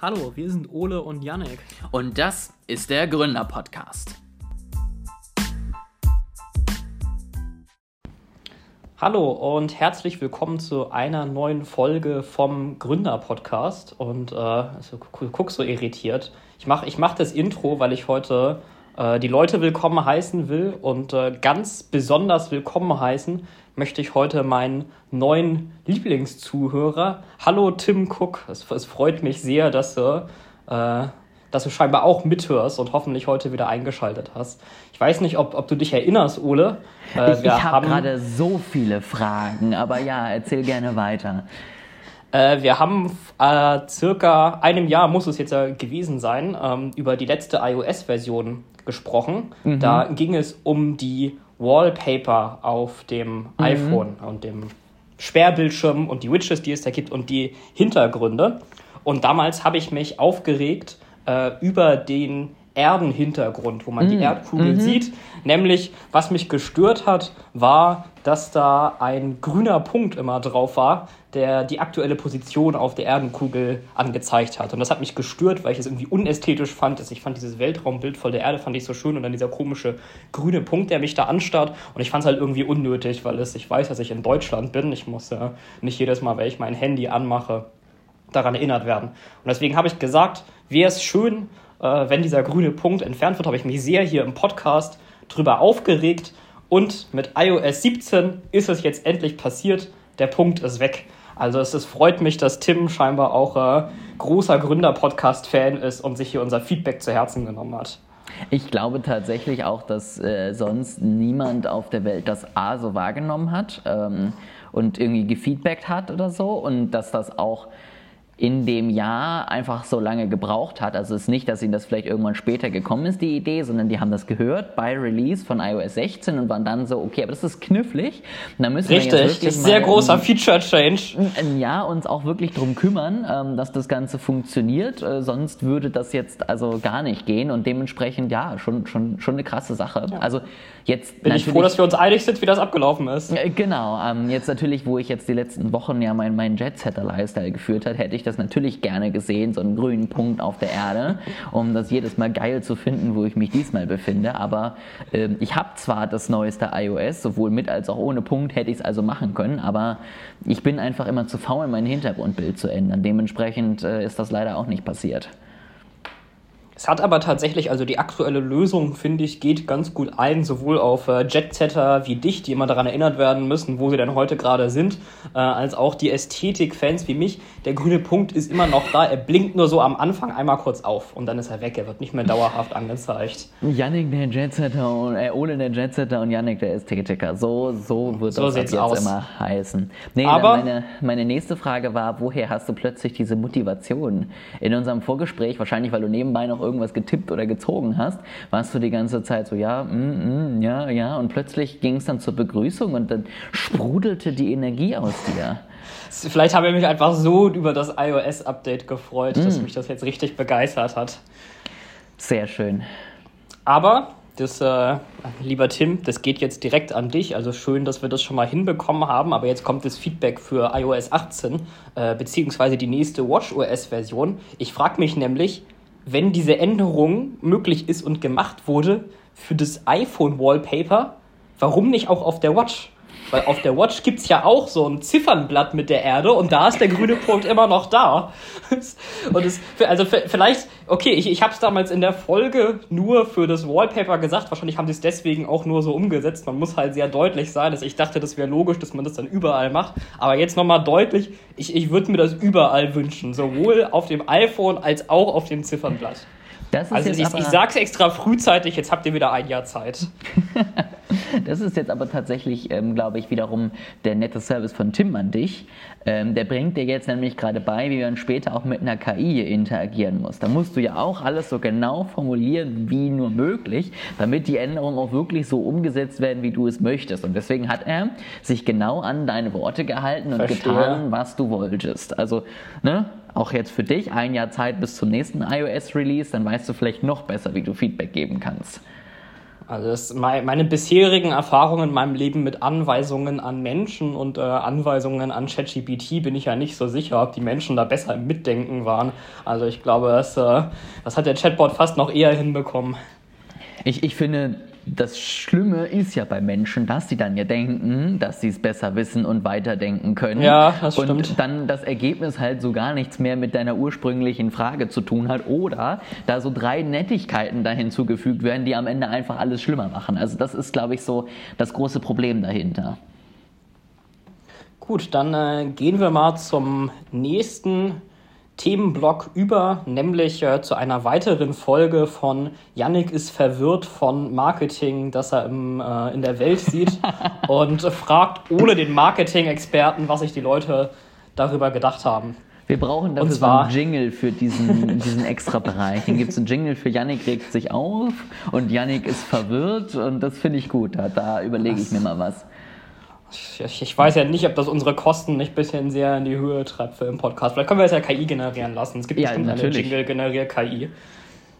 Hallo, wir sind Ole und Yannick. Und das ist der Gründer-Podcast. Hallo und herzlich willkommen zu einer neuen Folge vom Gründer-Podcast. Und äh, also, guck so irritiert. Ich mache ich mach das Intro, weil ich heute äh, die Leute willkommen heißen will. Und äh, ganz besonders willkommen heißen möchte ich heute meinen neuen Lieblingszuhörer. Hallo Tim Cook. Es, es freut mich sehr, dass du, äh, dass du scheinbar auch mithörst und hoffentlich heute wieder eingeschaltet hast. Ich weiß nicht, ob, ob du dich erinnerst, Ole. Äh, ich, ich habe hab gerade so viele Fragen, aber ja, erzähl gerne weiter. Äh, wir haben äh, circa einem Jahr, muss es jetzt ja gewesen sein, ähm, über die letzte iOS-Version gesprochen. Mhm. Da ging es um die Wallpaper auf dem mhm. iPhone und dem Sperrbildschirm und die Widgets, die es da gibt und die Hintergründe. Und damals habe ich mich aufgeregt äh, über den Erdenhintergrund, wo man mhm. die Erdkugel mhm. sieht. Nämlich, was mich gestört hat, war, dass da ein grüner Punkt immer drauf war, der die aktuelle Position auf der Erdenkugel angezeigt hat. Und das hat mich gestört, weil ich es irgendwie unästhetisch fand. Ich fand dieses Weltraumbild voll der Erde fand ich so schön und dann dieser komische grüne Punkt, der mich da anstarrt. Und ich fand es halt irgendwie unnötig, weil es, ich weiß, dass ich in Deutschland bin. Ich muss ja nicht jedes Mal, wenn ich mein Handy anmache, daran erinnert werden. Und deswegen habe ich gesagt, wäre es schön, äh, wenn dieser grüne Punkt entfernt wird, habe ich mich sehr hier im Podcast drüber aufgeregt. Und mit iOS 17 ist es jetzt endlich passiert. Der Punkt ist weg. Also es, es freut mich, dass Tim scheinbar auch äh, großer Gründer-Podcast-Fan ist und sich hier unser Feedback zu Herzen genommen hat. Ich glaube tatsächlich auch, dass äh, sonst niemand auf der Welt das A so wahrgenommen hat ähm, und irgendwie gefeedbackt hat oder so und dass das auch in dem Jahr einfach so lange gebraucht hat. Also es ist nicht, dass ihnen das vielleicht irgendwann später gekommen ist, die Idee, sondern die haben das gehört bei Release von iOS 16 und waren dann so, okay, aber das ist knifflig. Und da müssen Richtig, wir jetzt das ist sehr großer Feature-Change. Ein Jahr uns auch wirklich drum kümmern, ähm, dass das Ganze funktioniert. Äh, sonst würde das jetzt also gar nicht gehen und dementsprechend, ja, schon, schon, schon eine krasse Sache. Ja. Also jetzt Bin ich froh, dass wir uns einig sind, wie das abgelaufen ist. Genau. Ähm, jetzt natürlich, wo ich jetzt die letzten Wochen ja meinen mein Jet-Setter-Lifestyle geführt habe, hätte ich das natürlich gerne gesehen, so einen grünen Punkt auf der Erde, um das jedes Mal geil zu finden, wo ich mich diesmal befinde. Aber äh, ich habe zwar das neueste iOS, sowohl mit als auch ohne Punkt hätte ich es also machen können, aber ich bin einfach immer zu faul, mein Hintergrundbild zu ändern. Dementsprechend äh, ist das leider auch nicht passiert. Es hat aber tatsächlich, also die aktuelle Lösung, finde ich, geht ganz gut ein, sowohl auf äh, Jetsetter wie dich, die immer daran erinnert werden müssen, wo sie denn heute gerade sind, äh, als auch die Ästhetik-Fans wie mich. Der grüne Punkt ist immer noch da, er blinkt nur so am Anfang einmal kurz auf und dann ist er weg, er wird nicht mehr dauerhaft angezeigt. Yannick der Jetsetter und äh, Ole der Jetsetter und Yannick der Ästhetiker, so, so wird so das jetzt aus. immer heißen. Nee, aber meine, meine nächste Frage war, woher hast du plötzlich diese Motivation? In unserem Vorgespräch, wahrscheinlich weil du nebenbei noch irgendwas getippt oder gezogen hast, warst du die ganze Zeit so, ja, mm, mm, ja, ja. Und plötzlich ging es dann zur Begrüßung und dann sprudelte die Energie aus dir. Vielleicht habe ich mich einfach so über das iOS-Update gefreut, mm. dass mich das jetzt richtig begeistert hat. Sehr schön. Aber das, äh, lieber Tim, das geht jetzt direkt an dich. Also schön, dass wir das schon mal hinbekommen haben. Aber jetzt kommt das Feedback für iOS 18, äh, beziehungsweise die nächste WatchOS-Version. Ich frage mich nämlich, wenn diese Änderung möglich ist und gemacht wurde für das iPhone-Wallpaper, warum nicht auch auf der Watch? Weil auf der Watch gibt es ja auch so ein Ziffernblatt mit der Erde und da ist der grüne Punkt immer noch da. Und es, also vielleicht, okay, ich, ich habe es damals in der Folge nur für das Wallpaper gesagt. Wahrscheinlich haben sie es deswegen auch nur so umgesetzt. Man muss halt sehr deutlich sein. Dass ich dachte, das wäre logisch, dass man das dann überall macht. Aber jetzt nochmal deutlich, ich, ich würde mir das überall wünschen. Sowohl auf dem iPhone als auch auf dem Ziffernblatt. also ich, ich sag's extra frühzeitig, jetzt habt ihr wieder ein Jahr Zeit. Das ist jetzt aber tatsächlich, ähm, glaube ich, wiederum der nette Service von Tim an dich. Ähm, der bringt dir jetzt nämlich gerade bei, wie man später auch mit einer KI interagieren muss. Da musst du ja auch alles so genau formulieren wie nur möglich, damit die Änderungen auch wirklich so umgesetzt werden, wie du es möchtest. Und deswegen hat er sich genau an deine Worte gehalten und Verstehe. getan, was du wolltest. Also, ne? Auch jetzt für dich ein Jahr Zeit bis zum nächsten iOS-Release, dann weißt du vielleicht noch besser, wie du Feedback geben kannst. Also das, meine bisherigen Erfahrungen in meinem Leben mit Anweisungen an Menschen und äh, Anweisungen an ChatGPT bin ich ja nicht so sicher, ob die Menschen da besser im Mitdenken waren. Also ich glaube, das, äh, das hat der Chatbot fast noch eher hinbekommen. Ich, ich finde, das Schlimme ist ja bei Menschen, dass sie dann ja denken, dass sie es besser wissen und weiterdenken können. Ja, das stimmt. Und dann das Ergebnis halt so gar nichts mehr mit deiner ursprünglichen Frage zu tun hat oder da so drei Nettigkeiten da hinzugefügt werden, die am Ende einfach alles schlimmer machen. Also das ist, glaube ich, so das große Problem dahinter. Gut, dann äh, gehen wir mal zum nächsten Themenblock über, nämlich äh, zu einer weiteren Folge von Yannick ist verwirrt von Marketing, das er im, äh, in der Welt sieht und fragt ohne den Marketing-Experten, was sich die Leute darüber gedacht haben. Wir brauchen dafür zwar, so einen Jingle für diesen, diesen extra Bereich. Dann gibt es einen Jingle für Yannick regt sich auf und Yannick ist verwirrt und das finde ich gut. Da, da überlege ich mir mal was. Ich, weiß ja nicht, ob das unsere Kosten nicht ein bisschen sehr in die Höhe treibt für den Podcast. Vielleicht können wir das ja KI generieren lassen. Es gibt ja, bestimmt natürlich. eine Jingle generier KI.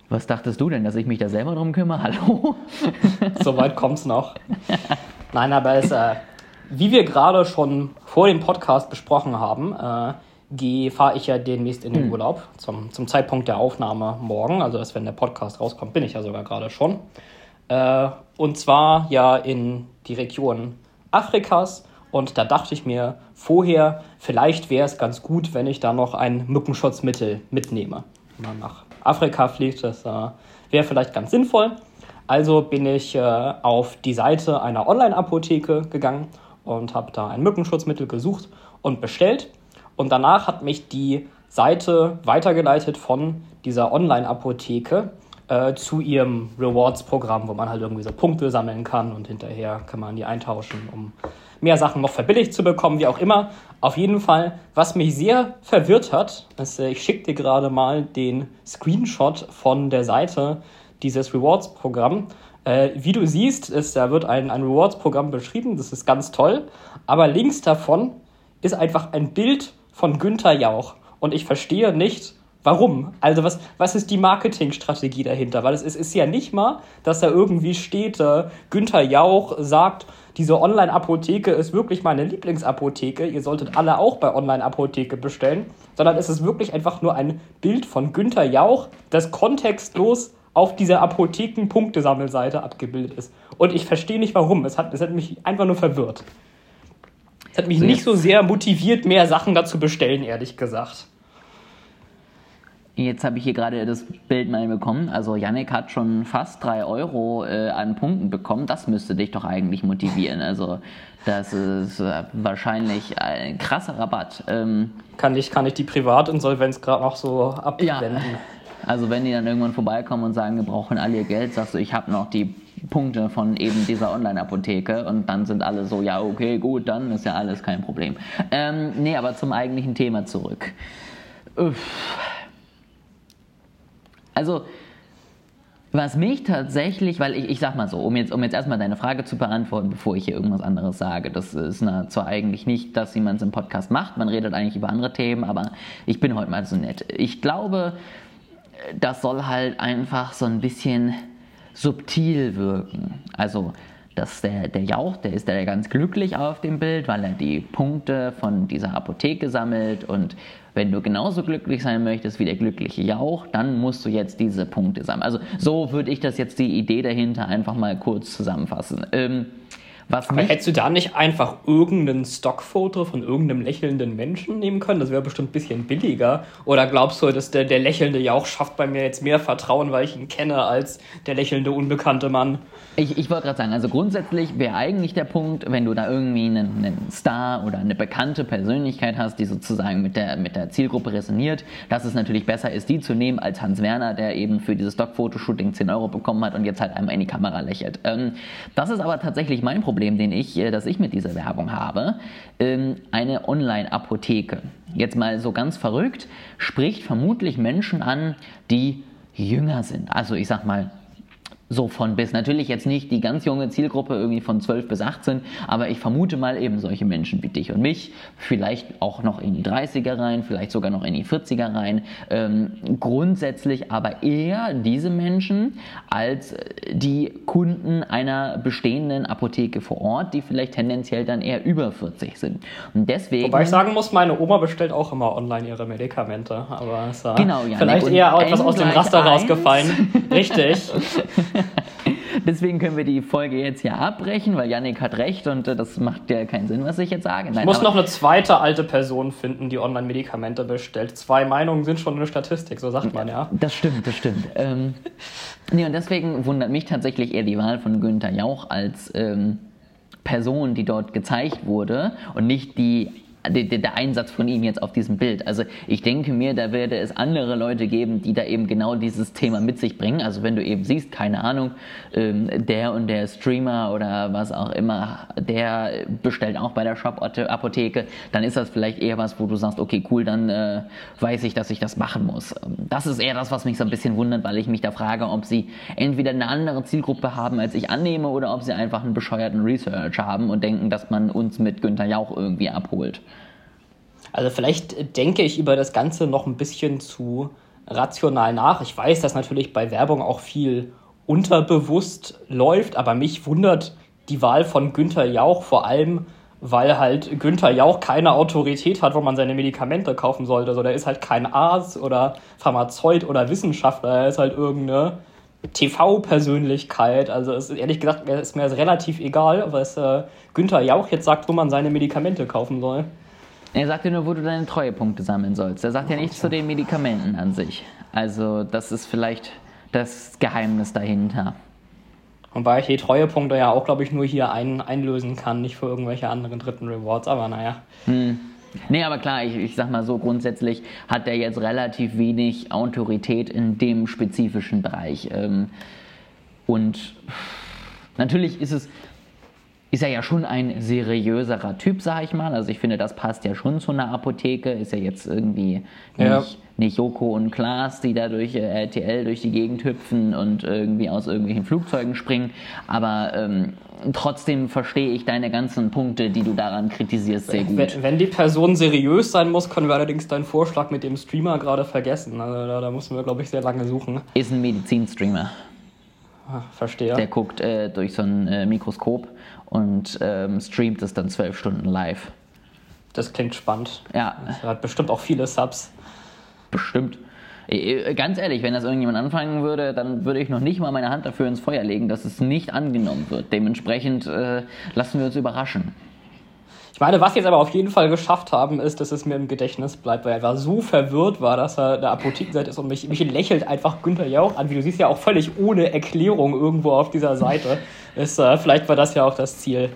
Was dachtest du denn, dass ich mich da selber drum kümmere? Hallo? Soweit kommt's noch. Nein, aber es, äh, wie wir gerade schon vor dem Podcast besprochen haben, äh, fahre ich ja demnächst in den hm. Urlaub zum, zum Zeitpunkt der Aufnahme morgen. Also, dass wenn der Podcast rauskommt, bin ich ja sogar gerade schon. Äh, und zwar ja in die Region Afrikas. Und da dachte ich mir vorher, vielleicht wäre es ganz gut, wenn ich da noch ein Mückenschutzmittel mitnehme. Wenn man nach Afrika fliegt, das äh, wäre vielleicht ganz sinnvoll. Also bin ich äh, auf die Seite einer Online-Apotheke gegangen und habe da ein Mückenschutzmittel gesucht und bestellt. Und danach hat mich die Seite weitergeleitet von dieser Online-Apotheke äh, zu ihrem Rewards-Programm, wo man halt irgendwie so Punkte sammeln kann und hinterher kann man die eintauschen, um mehr Sachen noch verbilligt zu bekommen, wie auch immer. Auf jeden Fall, was mich sehr verwirrt hat, ist, äh, ich schicke dir gerade mal den Screenshot von der Seite dieses Rewards-Programm. Äh, wie du siehst, ist, da wird ein, ein Rewards-Programm beschrieben, das ist ganz toll, aber links davon ist einfach ein Bild von Günther Jauch. Und ich verstehe nicht, Warum? Also was, was ist die Marketingstrategie dahinter? Weil es, es ist ja nicht mal, dass da irgendwie steht, äh, Günther Jauch sagt, diese Online-Apotheke ist wirklich meine Lieblingsapotheke, ihr solltet alle auch bei Online-Apotheke bestellen, sondern es ist wirklich einfach nur ein Bild von Günther Jauch, das kontextlos auf dieser Apotheken-Punktesammelseite abgebildet ist. Und ich verstehe nicht warum. Es hat, es hat mich einfach nur verwirrt. Es hat mich nicht so sehr motiviert, mehr Sachen dazu bestellen, ehrlich gesagt. Jetzt habe ich hier gerade das Bild mal bekommen. Also Yannick hat schon fast drei Euro äh, an Punkten bekommen. Das müsste dich doch eigentlich motivieren. Also das ist äh, wahrscheinlich ein krasser Rabatt. Ähm, kann, ich, kann ich die Privatinsolvenz gerade noch so abwenden? Ja. Also wenn die dann irgendwann vorbeikommen und sagen, wir brauchen alle ihr Geld, sagst du, ich habe noch die Punkte von eben dieser Online-Apotheke und dann sind alle so, ja okay, gut, dann ist ja alles kein Problem. Ähm, nee, aber zum eigentlichen Thema zurück. Uff also, was mich tatsächlich, weil ich, ich sag mal so, um jetzt, um jetzt erstmal deine Frage zu beantworten, bevor ich hier irgendwas anderes sage, das ist na, zwar eigentlich nicht, dass jemand es im Podcast macht, man redet eigentlich über andere Themen, aber ich bin heute mal so nett. Ich glaube, das soll halt einfach so ein bisschen subtil wirken. Also, dass der, der Jauch, der ist ja ganz glücklich auf dem Bild, weil er die Punkte von dieser Apotheke sammelt und wenn du genauso glücklich sein möchtest wie der glückliche Jauch, dann musst du jetzt diese Punkte sammeln. Also so würde ich das jetzt die Idee dahinter einfach mal kurz zusammenfassen. Ähm, was Aber hättest du da nicht einfach irgendein Stockfoto von irgendeinem lächelnden Menschen nehmen können? Das wäre bestimmt ein bisschen billiger. Oder glaubst du, dass der, der lächelnde Jauch schafft bei mir jetzt mehr Vertrauen, weil ich ihn kenne, als der lächelnde unbekannte Mann? Ich, ich wollte gerade sagen, also grundsätzlich wäre eigentlich der Punkt, wenn du da irgendwie einen, einen, Star oder eine bekannte Persönlichkeit hast, die sozusagen mit der, mit der Zielgruppe resoniert, dass es natürlich besser ist, die zu nehmen, als Hans Werner, der eben für dieses Stockfotoshooting 10 Euro bekommen hat und jetzt halt einmal in die Kamera lächelt. Ähm, das ist aber tatsächlich mein Problem Problem, den ich, äh, das ich mit dieser Werbung habe, ähm, eine Online-Apotheke. Jetzt mal so ganz verrückt, spricht vermutlich Menschen an, die jünger sind. Also ich sag mal so von bis. Natürlich jetzt nicht die ganz junge Zielgruppe irgendwie von 12 bis 18, aber ich vermute mal eben solche Menschen wie dich und mich, vielleicht auch noch in die 30er rein, vielleicht sogar noch in die 40er rein. Ähm, grundsätzlich aber eher diese Menschen als die Kunden einer bestehenden Apotheke vor Ort, die vielleicht tendenziell dann eher über 40 sind. Und deswegen. Wobei ich sagen muss, meine Oma bestellt auch immer online ihre Medikamente, aber es war genau, vielleicht eher etwas aus dem Raster rausgefallen. Richtig. Deswegen können wir die Folge jetzt hier abbrechen, weil Yannick hat recht und äh, das macht ja keinen Sinn, was ich jetzt sage. Nein, ich muss noch eine zweite alte Person finden, die Online-Medikamente bestellt. Zwei Meinungen sind schon eine Statistik, so sagt man ja. Das stimmt, das stimmt. ähm, nee, und deswegen wundert mich tatsächlich eher die Wahl von Günther Jauch als ähm, Person, die dort gezeigt wurde und nicht die der, Einsatz von ihm jetzt auf diesem Bild. Also ich denke mir, da werde es andere Leute geben, die da eben genau dieses Thema mit sich bringen. Also wenn du eben siehst, keine Ahnung, ähm, der und der Streamer oder was auch immer, der bestellt auch bei der Shop-Apotheke, dann ist das vielleicht eher was, wo du sagst, okay, cool, dann äh, weiß ich, dass ich das machen muss. Das ist eher das, was mich so ein bisschen wundert, weil ich mich da frage, ob sie entweder eine andere Zielgruppe haben, als ich annehme, oder ob sie einfach einen bescheuerten Research haben und denken, dass man uns mit Günther Jauch irgendwie abholt. Also vielleicht denke ich über das Ganze noch ein bisschen zu rational nach. Ich weiß, dass natürlich bei Werbung auch viel unterbewusst läuft, aber mich wundert die Wahl von Günther Jauch vor allem, weil halt Günther Jauch keine Autorität hat, wo man seine Medikamente kaufen sollte. Also der ist halt kein Arzt oder Pharmazeut oder Wissenschaftler, er ist halt irgendeine TV-Persönlichkeit. Also ist ehrlich gesagt ist mir das relativ egal, was äh, Günther Jauch jetzt sagt, wo man seine Medikamente kaufen soll. Er sagt dir nur, wo du deine Treuepunkte sammeln sollst. Er sagt ja nichts zu den Medikamenten an sich. Also das ist vielleicht das Geheimnis dahinter. Wobei ich die Treuepunkte ja auch, glaube ich, nur hier ein, einlösen kann, nicht für irgendwelche anderen dritten Rewards, aber naja. Hm. Nee, aber klar, ich, ich sag mal so, grundsätzlich hat er jetzt relativ wenig Autorität in dem spezifischen Bereich. Ähm, und natürlich ist es ist er ja schon ein seriöserer Typ, sag ich mal. Also ich finde, das passt ja schon zu einer Apotheke. Ist ja jetzt irgendwie ja. nicht, nicht Joko und Klaas, die da durch äh, RTL durch die Gegend hüpfen und irgendwie aus irgendwelchen Flugzeugen springen. Aber ähm, trotzdem verstehe ich deine ganzen Punkte, die du daran kritisierst, sehr gut. Wenn, wenn, die Person seriös sein muss, können wir allerdings deinen Vorschlag mit dem Streamer gerade vergessen. Also da, da müssen wir, glaube ich, sehr lange suchen. Ist ein Medizinstreamer. Ah, verstehe. Der guckt äh, durch so ein äh, Mikroskop und ähm, streamt es dann zwölf Stunden live. Das klingt spannend. Ja. Das hat bestimmt auch viele Subs. Bestimmt. Äh, ganz ehrlich, wenn das irgendjemand anfangen würde, dann würde ich noch nicht mal meine Hand dafür ins Feuer legen, dass es nicht angenommen wird. Dementsprechend äh, lassen wir uns überraschen. Ich meine, was sie jetzt aber auf jeden Fall geschafft haben, ist, dass es mir im Gedächtnis bleibt, weil er war so verwirrt war, dass er der Apothekenseite ist und mich, mich lächelt einfach Günther Jauch an, wie du siehst ja auch völlig ohne Erklärung irgendwo auf dieser Seite. Ist, äh, vielleicht war das ja auch das Ziel.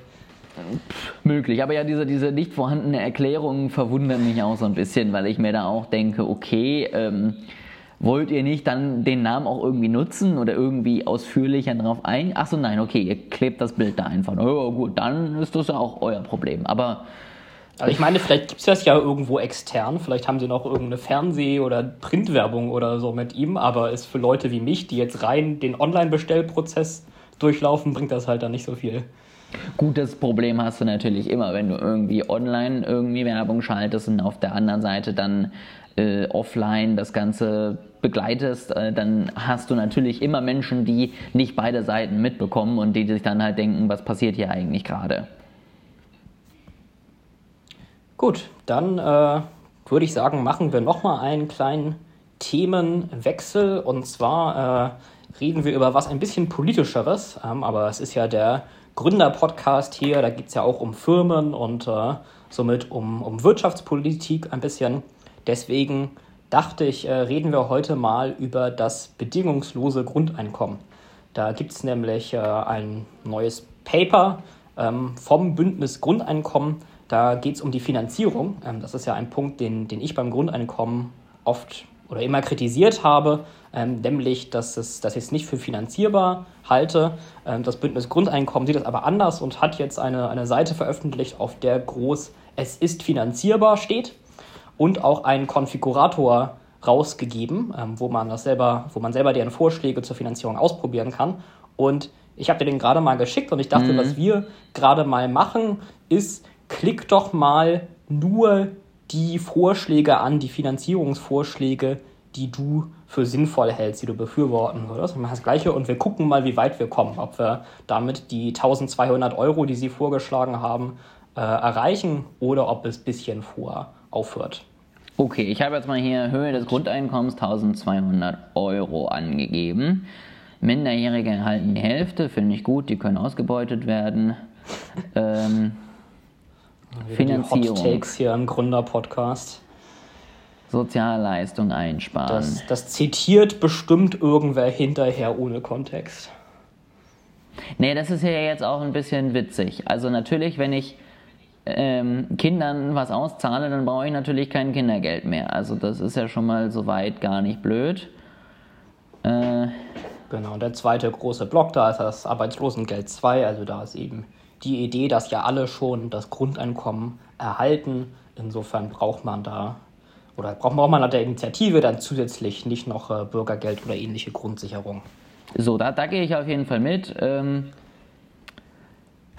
Möglich, aber ja, diese, diese nicht vorhandene Erklärung verwundern mich auch so ein bisschen, weil ich mir da auch denke, okay, ähm, wollt ihr nicht dann den Namen auch irgendwie nutzen oder irgendwie ausführlicher darauf ein? Achso, nein, okay, ihr klebt das Bild da einfach. Oh, gut, dann ist das ja auch euer Problem. Aber. Also ich meine, vielleicht gibt es das ja irgendwo extern. Vielleicht haben sie noch irgendeine Fernseh- oder Printwerbung oder so mit ihm. Aber ist für Leute wie mich, die jetzt rein den Online-Bestellprozess durchlaufen, bringt das halt dann nicht so viel. Gutes Problem hast du natürlich immer, wenn du irgendwie online irgendwie Werbung schaltest und auf der anderen Seite dann äh, offline das Ganze begleitest, äh, dann hast du natürlich immer Menschen, die nicht beide Seiten mitbekommen und die sich dann halt denken, was passiert hier eigentlich gerade. Gut, dann äh, würde ich sagen, machen wir nochmal einen kleinen Themenwechsel und zwar äh, reden wir über was ein bisschen politischeres, ähm, aber es ist ja der Gründer-Podcast hier, da geht es ja auch um Firmen und äh, somit um, um Wirtschaftspolitik ein bisschen. Deswegen dachte ich, äh, reden wir heute mal über das bedingungslose Grundeinkommen. Da gibt es nämlich äh, ein neues Paper ähm, vom Bündnis Grundeinkommen. Da geht es um die Finanzierung. Ähm, das ist ja ein Punkt, den, den ich beim Grundeinkommen oft oder immer kritisiert habe, ähm, nämlich, dass, es, dass ich es nicht für finanzierbar halte. Das Bündnis Grundeinkommen sieht das aber anders und hat jetzt eine, eine Seite veröffentlicht, auf der groß es ist finanzierbar steht und auch einen Konfigurator rausgegeben, ähm, wo man das selber, wo man selber deren Vorschläge zur Finanzierung ausprobieren kann. Und ich habe dir den gerade mal geschickt und ich dachte, mhm. was wir gerade mal machen, ist, klick doch mal nur die Vorschläge an, die Finanzierungsvorschläge, die du für sinnvoll hältst, die du befürworten würdest. Wir machen das Gleiche und wir gucken mal, wie weit wir kommen. Ob wir damit die 1200 Euro, die sie vorgeschlagen haben, äh, erreichen oder ob es ein bisschen vor aufhört. Okay, ich habe jetzt mal hier Höhe des Grundeinkommens 1200 Euro angegeben. Minderjährige erhalten die Hälfte, finde ich gut, die können ausgebeutet werden. ähm, Finanzierung. Hot Takes hier im Gründer-Podcast. Sozialleistung einsparen. Das, das zitiert bestimmt irgendwer hinterher ohne Kontext. Nee, das ist ja jetzt auch ein bisschen witzig. Also natürlich, wenn ich ähm, Kindern was auszahle, dann brauche ich natürlich kein Kindergeld mehr. Also das ist ja schon mal soweit gar nicht blöd. Äh, genau, und der zweite große Block, da ist das Arbeitslosengeld 2, also da ist eben die Idee, dass ja alle schon das Grundeinkommen erhalten. Insofern braucht man da oder braucht man da der Initiative dann zusätzlich nicht noch äh, Bürgergeld oder ähnliche Grundsicherung. So, da, da gehe ich auf jeden Fall mit. Ähm,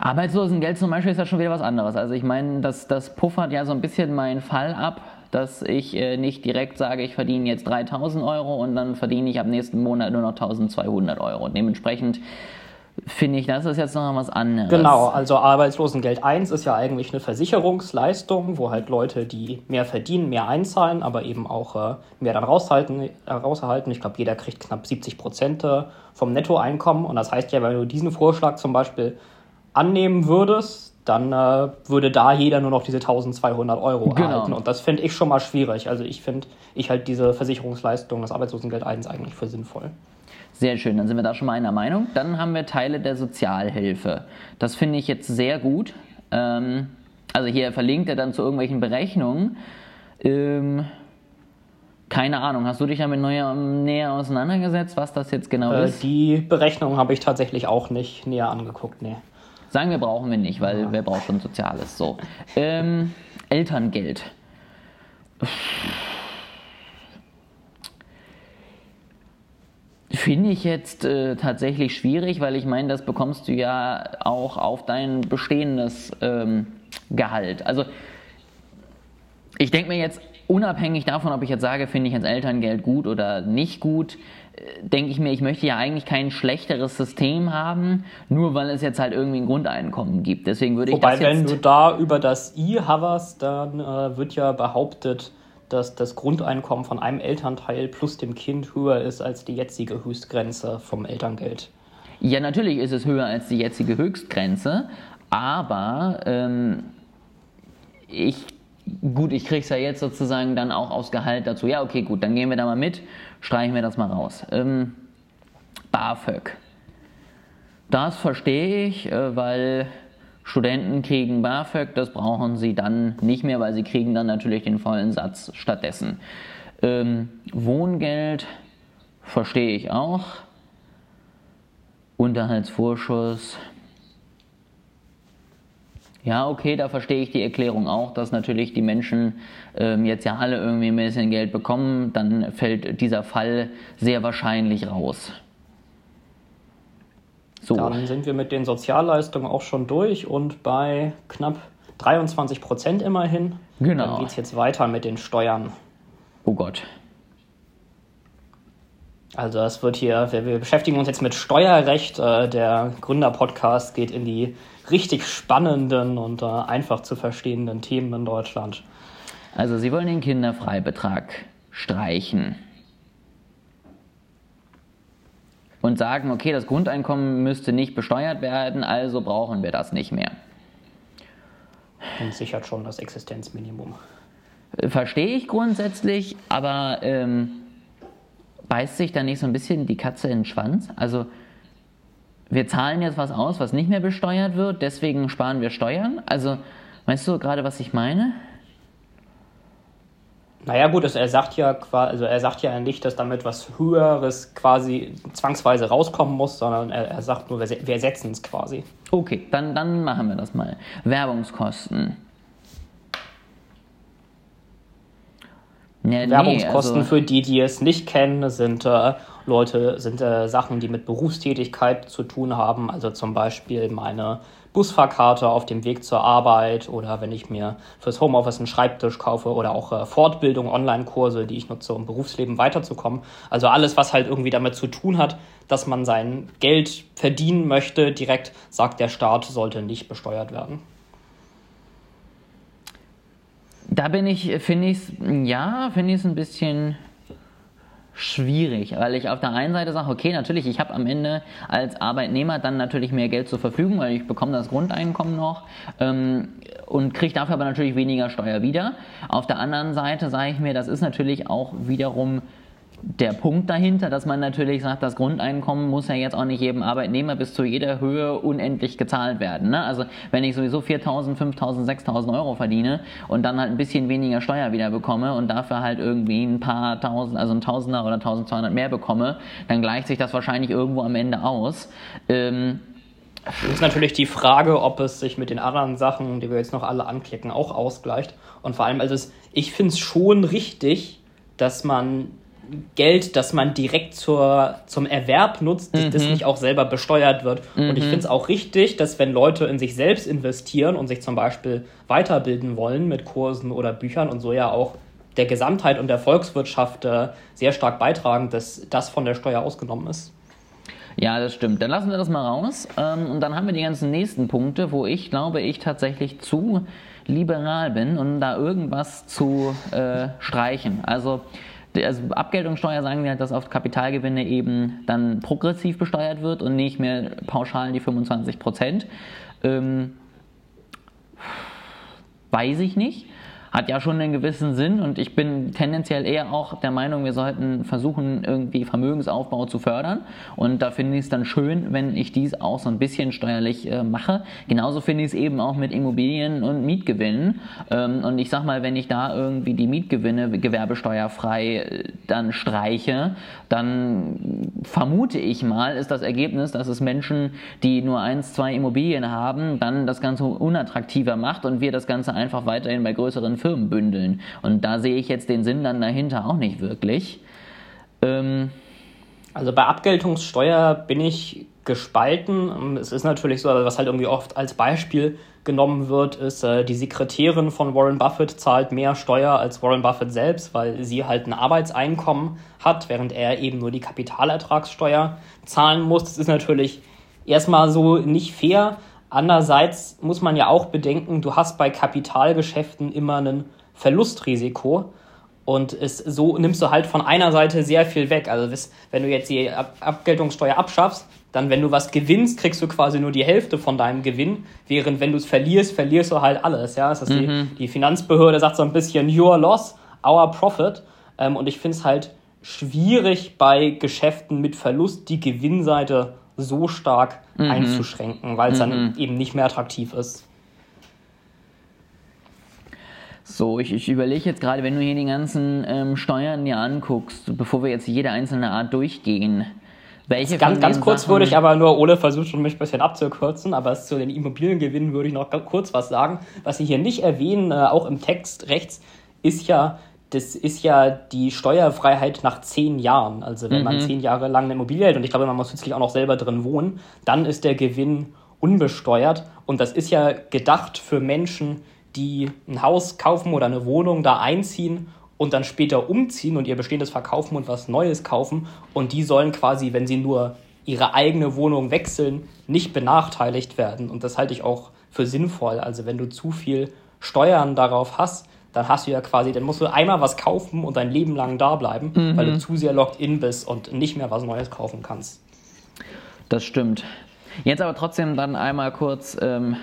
Arbeitslosengeld zum Beispiel ist ja schon wieder was anderes. Also ich meine, das, das puffert ja so ein bisschen meinen Fall ab, dass ich äh, nicht direkt sage, ich verdiene jetzt 3000 Euro und dann verdiene ich ab nächsten Monat nur noch 1200 Euro. Und dementsprechend finde ich, das ist jetzt noch was anderes. Genau, also Arbeitslosengeld 1 ist ja eigentlich eine Versicherungsleistung, wo halt Leute, die mehr verdienen, mehr einzahlen, aber eben auch äh, mehr dann raushalten, äh, rauserhalten. Ich glaube, jeder kriegt knapp 70 Prozent äh, vom Nettoeinkommen. Und das heißt ja, wenn du diesen Vorschlag zum Beispiel annehmen würdest, dann äh, würde da jeder nur noch diese 1200 Euro genau. erhalten. Und das finde ich schon mal schwierig. Also ich finde, ich halte diese Versicherungsleistung, das Arbeitslosengeld 1 eigentlich für sinnvoll. Sehr schön, dann sind wir da schon mal einer Meinung. Dann haben wir Teile der Sozialhilfe. Das finde ich jetzt sehr gut. Ähm, also hier verlinkt er dann zu irgendwelchen Berechnungen. Ähm, keine Ahnung, hast du dich damit näher, näher auseinandergesetzt, was das jetzt genau äh, ist? Die Berechnung habe ich tatsächlich auch nicht näher angeguckt, nee. Sagen wir, brauchen wir nicht, weil ja. wer braucht schon Soziales? So. Ähm, Elterngeld. Finde ich jetzt äh, tatsächlich schwierig, weil ich meine, das bekommst du ja auch auf dein bestehendes ähm, Gehalt. Also ich denke mir jetzt, unabhängig davon, ob ich jetzt sage, finde ich jetzt Elterngeld gut oder nicht gut, denke ich mir, ich möchte ja eigentlich kein schlechteres System haben, nur weil es jetzt halt irgendwie ein Grundeinkommen gibt. Deswegen würde Wobei, ich das wenn du da über das I hoverst, dann äh, wird ja behauptet, dass das Grundeinkommen von einem Elternteil plus dem Kind höher ist als die jetzige Höchstgrenze vom Elterngeld. Ja, natürlich ist es höher als die jetzige Höchstgrenze, aber ähm, ich, gut, ich kriege es ja jetzt sozusagen dann auch aufs Gehalt dazu. Ja, okay, gut, dann gehen wir da mal mit, streichen wir das mal raus. Ähm, BAföG. Das verstehe ich, äh, weil Studenten kriegen BAföG, das brauchen sie dann nicht mehr, weil sie kriegen dann natürlich den vollen Satz stattdessen. Ähm, Wohngeld verstehe ich auch. Unterhaltsvorschuss. Ja, okay, da verstehe ich die Erklärung auch, dass natürlich die Menschen ähm, jetzt ja alle irgendwie ein bisschen Geld bekommen, dann fällt dieser Fall sehr wahrscheinlich raus. So. Dann sind wir mit den Sozialleistungen auch schon durch und bei knapp 23 Prozent immerhin. Genau. Dann geht es jetzt weiter mit den Steuern. Oh Gott. Also es wird hier, wir, wir, beschäftigen uns jetzt mit Steuerrecht. Äh, der Gründer-Podcast geht in die richtig spannenden und äh, einfach zu verstehenden Themen in Deutschland. Also Sie wollen den Kinderfreibetrag streichen. und sagen, okay, das Grundeinkommen müsste nicht besteuert werden, also brauchen wir das nicht mehr. Und sichert schon das Existenzminimum. Äh, verstehe ich grundsätzlich, aber ähm, beißt sich da nicht so ein bisschen die Katze in den Schwanz? Also wir zahlen jetzt was aus, was nicht mehr besteuert wird, deswegen sparen wir Steuern. Also weißt du gerade, was ich meine? Naja gut, also er sagt ja also er sagt ja nicht, dass damit was Höheres quasi zwangsweise rauskommen muss, sondern er, er sagt nur, wir, wir setzen es quasi. Okay, dann, dann machen wir das mal. Werbungskosten. Ja, Werbungskosten nee, also für die, die es nicht kennen, sind äh, Leute sind äh, Sachen, die mit Berufstätigkeit zu tun haben, also zum Beispiel meine Busfahrkarte auf dem Weg zur Arbeit oder wenn ich mir fürs Homeoffice einen Schreibtisch kaufe oder auch äh, Fortbildung, Online-Kurse, die ich nutze, um Berufsleben weiterzukommen. Also alles, was halt irgendwie damit zu tun hat, dass man sein Geld verdienen möchte, direkt sagt der Staat, sollte nicht besteuert werden. Da bin ich, finde ich es, ja, finde ich es ein bisschen schwierig, weil ich auf der einen Seite sage, okay, natürlich, ich habe am Ende als Arbeitnehmer dann natürlich mehr Geld zur Verfügung, weil ich bekomme das Grundeinkommen noch ähm, und kriege dafür aber natürlich weniger Steuer wieder. Auf der anderen Seite sage ich mir, das ist natürlich auch wiederum der Punkt dahinter, dass man natürlich sagt, das Grundeinkommen muss ja jetzt auch nicht jedem Arbeitnehmer bis zu jeder Höhe unendlich gezahlt werden. Ne? Also wenn ich sowieso 4.000, 5.000, 6.000 Euro verdiene und dann halt ein bisschen weniger Steuer wieder bekomme und dafür halt irgendwie ein paar Tausend, also ein Tausender oder 1.200 mehr bekomme, dann gleicht sich das wahrscheinlich irgendwo am Ende aus. Ähm, ist natürlich die Frage, ob es sich mit den anderen Sachen, die wir jetzt noch alle anklicken, auch ausgleicht. Und vor allem, also es, ich finde es schon richtig, dass man Geld, das man direkt zur, zum Erwerb nutzt, mhm. das nicht auch selber besteuert wird. Mhm. Und ich mhm. finde es auch richtig, dass wenn Leute in sich selbst investieren und sich zum Beispiel weiterbilden wollen mit Kursen oder Büchern und so ja auch der Gesamtheit und der Volkswirtschaft äh, sehr stark beitragen, dass das von der Steuer ausgenommen ist. Ja, das stimmt. Dann lassen wir das mal raus. Ähm, und dann haben wir die ganzen nächsten Punkte, wo ich glaube, ich tatsächlich zu liberal bin, um da irgendwas zu äh, streichen. Also also Abgeltungssteuer sagen wir halt, dass auf Kapitalgewinne eben dann progressiv besteuert wird und nicht mehr pauschal die 25 Prozent. Ähm, weiß ich nicht hat ja schon einen gewissen Sinn und ich bin tendenziell eher auch der Meinung, wir sollten versuchen, irgendwie Vermögensaufbau zu fördern und da finde ich es dann schön, wenn ich dies auch so ein bisschen steuerlich äh, mache. Genauso finde ich es eben auch mit Immobilien und Mietgewinnen ähm, und ich sag mal, wenn ich da irgendwie die Mietgewinne gewerbesteuerfrei äh, dann streiche, dann vermute ich mal, ist das Ergebnis, dass es Menschen, die nur eins, zwei Immobilien haben, dann das Ganze unattraktiver macht und wir das Ganze einfach weiterhin bei größeren Firmen bündeln. Und da sehe ich jetzt den Sinn dann dahinter auch nicht wirklich. Ähm also bei Abgeltungssteuer bin ich gespalten. Es ist natürlich so, was halt irgendwie oft als Beispiel genommen wird, ist, äh, die Sekretärin von Warren Buffett zahlt mehr Steuer als Warren Buffett selbst, weil sie halt ein Arbeitseinkommen hat, während er eben nur die Kapitalertragssteuer zahlen muss. Das ist natürlich erstmal so nicht fair, Andererseits muss man ja auch bedenken, du hast bei Kapitalgeschäften immer ein Verlustrisiko. Und es, so nimmst du halt von einer Seite sehr viel weg. Also wenn du jetzt die Ab Abgeltungssteuer abschaffst, dann wenn du was gewinnst, kriegst du quasi nur die Hälfte von deinem Gewinn, während wenn du es verlierst, verlierst du halt alles. Ja? Das heißt, mhm. die, die, Finanzbehörde sagt so ein bisschen your loss, our profit. Ähm, und ich finde es halt schwierig bei Geschäften mit Verlust die Gewinnseite so stark mhm. einzuschränken, weil es mhm. dann eben nicht mehr attraktiv ist. So, ich, ich überlege jetzt gerade, wenn du hier die ganzen ähm, Steuern dir anguckst, bevor wir jetzt jede einzelne Art durchgehen, welche ganz, ganz kurz würde ich aber nur, Ole versucht schon mich ein bisschen abzukürzen, aber zu den Immobiliengewinnen würde ich noch kurz was sagen. Was Sie hier nicht erwähnen, äh, auch im Text rechts, ist ja das ist ja die Steuerfreiheit nach zehn Jahren. Also wenn mhm. man zehn Jahre lang eine Immobilie hält und ich glaube, man muss zusätzlich auch noch selber drin wohnen, dann ist der Gewinn unbesteuert. Und das ist ja gedacht für Menschen, die ein Haus kaufen oder eine Wohnung da einziehen und dann später umziehen und ihr bestehendes verkaufen und was Neues kaufen. Und die sollen quasi, wenn sie nur ihre eigene Wohnung wechseln, nicht benachteiligt werden. Und das halte ich auch für sinnvoll. Also wenn du zu viel Steuern darauf hast, dann hast du ja quasi, dann musst du einmal was kaufen und dein Leben lang da bleiben, mhm. weil du zu sehr locked in bist und nicht mehr was Neues kaufen kannst. Das stimmt. Jetzt aber trotzdem dann einmal kurz ähm,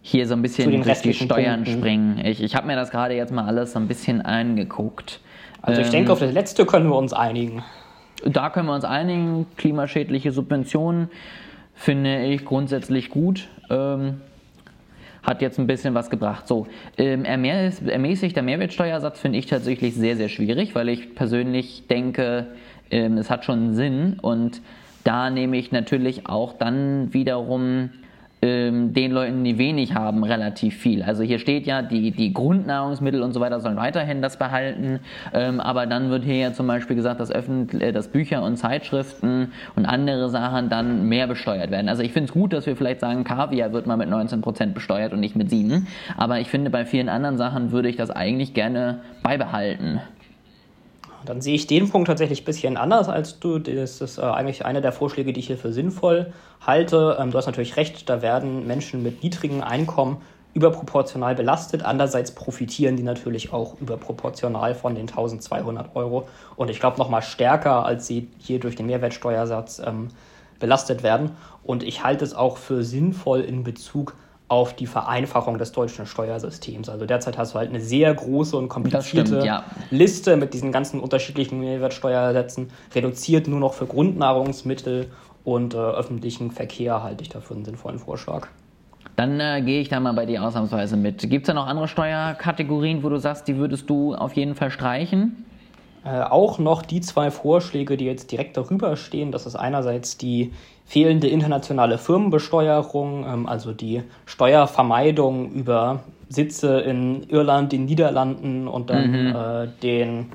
hier so ein bisschen durch die Steuern Punkten. springen. Ich, ich habe mir das gerade jetzt mal alles so ein bisschen angeguckt. Also ich ähm, denke, auf das letzte können wir uns einigen. Da können wir uns einigen. Klimaschädliche Subventionen finde ich grundsätzlich gut. Ähm, hat jetzt ein bisschen was gebracht. So, ähm, ermäßigter Mehrwertsteuersatz finde ich tatsächlich sehr, sehr schwierig, weil ich persönlich denke, ähm, es hat schon Sinn und da nehme ich natürlich auch dann wiederum ähm, den Leuten, die wenig haben, relativ viel. Also hier steht ja, die, die Grundnahrungsmittel und so weiter sollen weiterhin das behalten, ähm, aber dann wird hier ja zum Beispiel gesagt, dass, öffentlich, äh, dass Bücher und Zeitschriften und andere Sachen dann mehr besteuert werden. Also ich finde es gut, dass wir vielleicht sagen, Kaviar wird mal mit 19% besteuert und nicht mit 7, aber ich finde, bei vielen anderen Sachen würde ich das eigentlich gerne beibehalten. Dann sehe ich den Punkt tatsächlich ein bisschen anders als du. Das ist äh, eigentlich einer der Vorschläge, die ich hier für sinnvoll halte. Ähm, du hast natürlich recht, da werden Menschen mit niedrigen Einkommen überproportional belastet. Andererseits profitieren die natürlich auch überproportional von den 1200 Euro. Und ich glaube noch mal stärker, als sie hier durch den Mehrwertsteuersatz ähm, belastet werden. Und ich halte es auch für sinnvoll in Bezug auf die Vereinfachung des deutschen Steuersystems. Also derzeit hast du halt eine sehr große und komplizierte stimmt, ja. Liste mit diesen ganzen unterschiedlichen Mehrwertsteuersätzen, reduziert nur noch für Grundnahrungsmittel und äh, öffentlichen Verkehr halte ich dafür einen sinnvollen Vorschlag. Dann äh, gehe ich da mal bei dir ausnahmsweise mit. Gibt es da noch andere Steuerkategorien, wo du sagst, die würdest du auf jeden Fall streichen? Äh, auch noch die zwei Vorschläge, die jetzt direkt darüber stehen. Das ist einerseits die fehlende internationale Firmenbesteuerung, ähm, also die Steuervermeidung über Sitze in Irland, den Niederlanden und dann mhm. äh, den,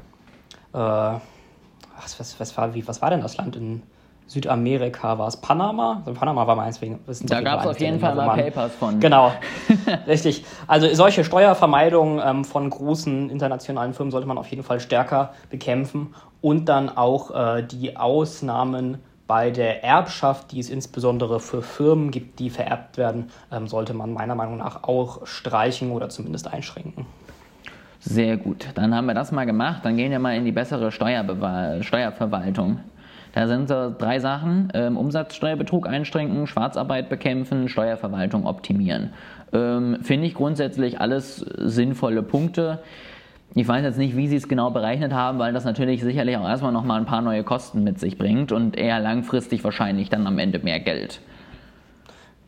äh, was, was, was, war, wie, was war denn das Land in Südamerika war es Panama. Also Panama war meins wegen. Da gab es auf jeden Fall mal Papers von. Genau, richtig. Also solche Steuervermeidung ähm, von großen internationalen Firmen sollte man auf jeden Fall stärker bekämpfen und dann auch äh, die Ausnahmen bei der Erbschaft, die es insbesondere für Firmen gibt, die vererbt werden, ähm, sollte man meiner Meinung nach auch streichen oder zumindest einschränken. Sehr gut, dann haben wir das mal gemacht. Dann gehen wir mal in die bessere Steuerverwaltung. Da sind so drei Sachen: ähm, Umsatzsteuerbetrug einschränken, Schwarzarbeit bekämpfen, Steuerverwaltung optimieren. Ähm, Finde ich grundsätzlich alles sinnvolle Punkte. Ich weiß jetzt nicht, wie sie es genau berechnet haben, weil das natürlich sicherlich auch erstmal nochmal ein paar neue Kosten mit sich bringt und eher langfristig wahrscheinlich dann am Ende mehr Geld.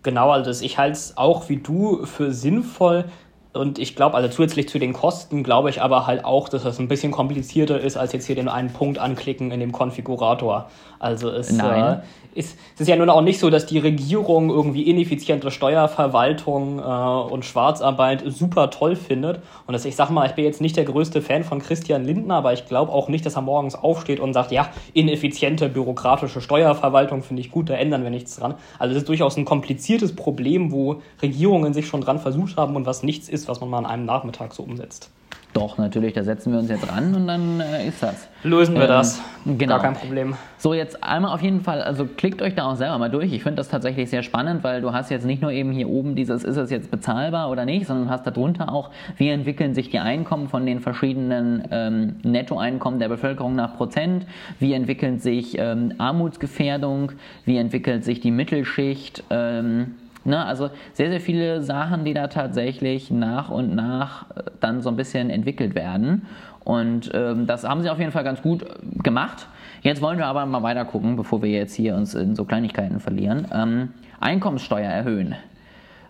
Genau, also ich halte es auch wie du für sinnvoll, und ich glaube, also zusätzlich zu den Kosten, glaube ich aber halt auch, dass das ein bisschen komplizierter ist, als jetzt hier den einen Punkt anklicken in dem Konfigurator. Also es, äh, ist, es ist ja nun auch nicht so, dass die Regierung irgendwie ineffiziente Steuerverwaltung äh, und Schwarzarbeit super toll findet. Und dass ich sag mal, ich bin jetzt nicht der größte Fan von Christian Lindner, aber ich glaube auch nicht, dass er morgens aufsteht und sagt, ja, ineffiziente bürokratische Steuerverwaltung finde ich gut, da ändern wir nichts dran. Also es ist durchaus ein kompliziertes Problem, wo Regierungen sich schon dran versucht haben und was nichts ist, was man mal an einem Nachmittag so umsetzt. Doch, natürlich, da setzen wir uns jetzt ran und dann äh, ist das. Lösen wir ähm, das. Genau. Gar kein Problem. So, jetzt einmal auf jeden Fall, also klickt euch da auch selber mal durch. Ich finde das tatsächlich sehr spannend, weil du hast jetzt nicht nur eben hier oben dieses, ist es jetzt bezahlbar oder nicht, sondern hast darunter auch, wie entwickeln sich die Einkommen von den verschiedenen ähm, Nettoeinkommen der Bevölkerung nach Prozent, wie entwickelt sich ähm, Armutsgefährdung, wie entwickelt sich die Mittelschicht, ähm, Ne? Also sehr, sehr viele Sachen, die da tatsächlich nach und nach äh, dann so ein bisschen entwickelt werden. Und ähm, das haben sie auf jeden Fall ganz gut äh, gemacht. Jetzt wollen wir aber mal weiter gucken, bevor wir jetzt hier uns in so Kleinigkeiten verlieren. Ähm, Einkommenssteuer erhöhen.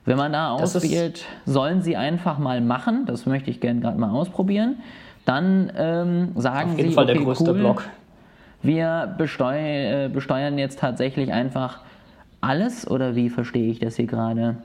Wenn man da auswählt, sollen sie einfach mal machen. Das möchte ich gerne gerade mal ausprobieren. Dann ähm, sagen Auf jeden sie, Fall okay, der größte cool, Block. Wir besteu äh, besteuern jetzt tatsächlich einfach alles oder wie verstehe ich das hier gerade?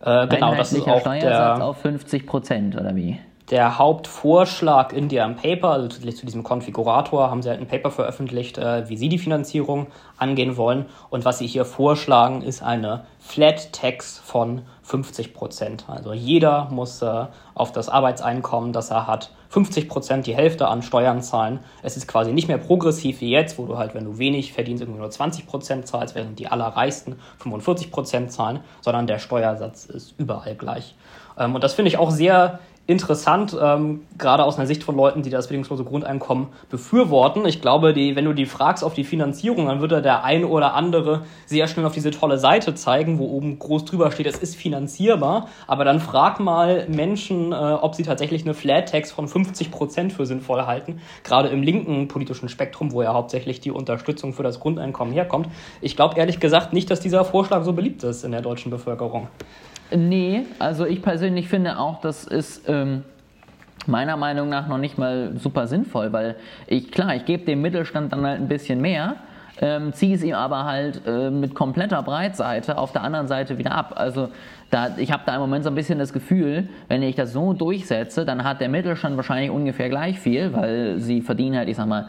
Äh, genau, das ist auch Steuersatz der, auf 50 Prozent oder wie? Der Hauptvorschlag in deren Paper, also zu diesem Konfigurator, haben sie halt ein Paper veröffentlicht, äh, wie sie die Finanzierung angehen wollen. Und was sie hier vorschlagen, ist eine Flat Tax von 50 Prozent. Also jeder muss äh, auf das Arbeitseinkommen, das er hat, 50 Prozent, die Hälfte an Steuern zahlen. Es ist quasi nicht mehr progressiv wie jetzt, wo du halt, wenn du wenig verdienst, irgendwie nur 20 Prozent zahlst, während die allerreichsten 45 Prozent zahlen, sondern der Steuersatz ist überall gleich. Ähm, und das finde ich auch sehr interessant, ähm, gerade aus einer Sicht von Leuten, die das bedingungslose Grundeinkommen befürworten. Ich glaube, die, wenn du die fragst auf die Finanzierung, dann wird da der ein oder andere sehr schnell auf diese tolle Seite zeigen, wo oben groß drüber steht, es ist finanzierbar. Aber dann frag mal Menschen, äh, ob sie tatsächlich eine Flat Tax von 50 Prozent für sinnvoll halten. Gerade im linken politischen Spektrum, wo ja hauptsächlich die Unterstützung für das Grundeinkommen herkommt. Ich glaube ehrlich gesagt nicht, dass dieser Vorschlag so beliebt ist in der deutschen Bevölkerung. Nee, also ich persönlich finde auch, das ist ähm, meiner Meinung nach noch nicht mal super sinnvoll, weil ich, klar, ich gebe dem Mittelstand dann halt ein bisschen mehr, ähm, ziehe es ihm aber halt äh, mit kompletter Breitseite auf der anderen Seite wieder ab. Also da, ich habe da im Moment so ein bisschen das Gefühl, wenn ich das so durchsetze, dann hat der Mittelstand wahrscheinlich ungefähr gleich viel, weil sie verdienen halt, ich sag mal,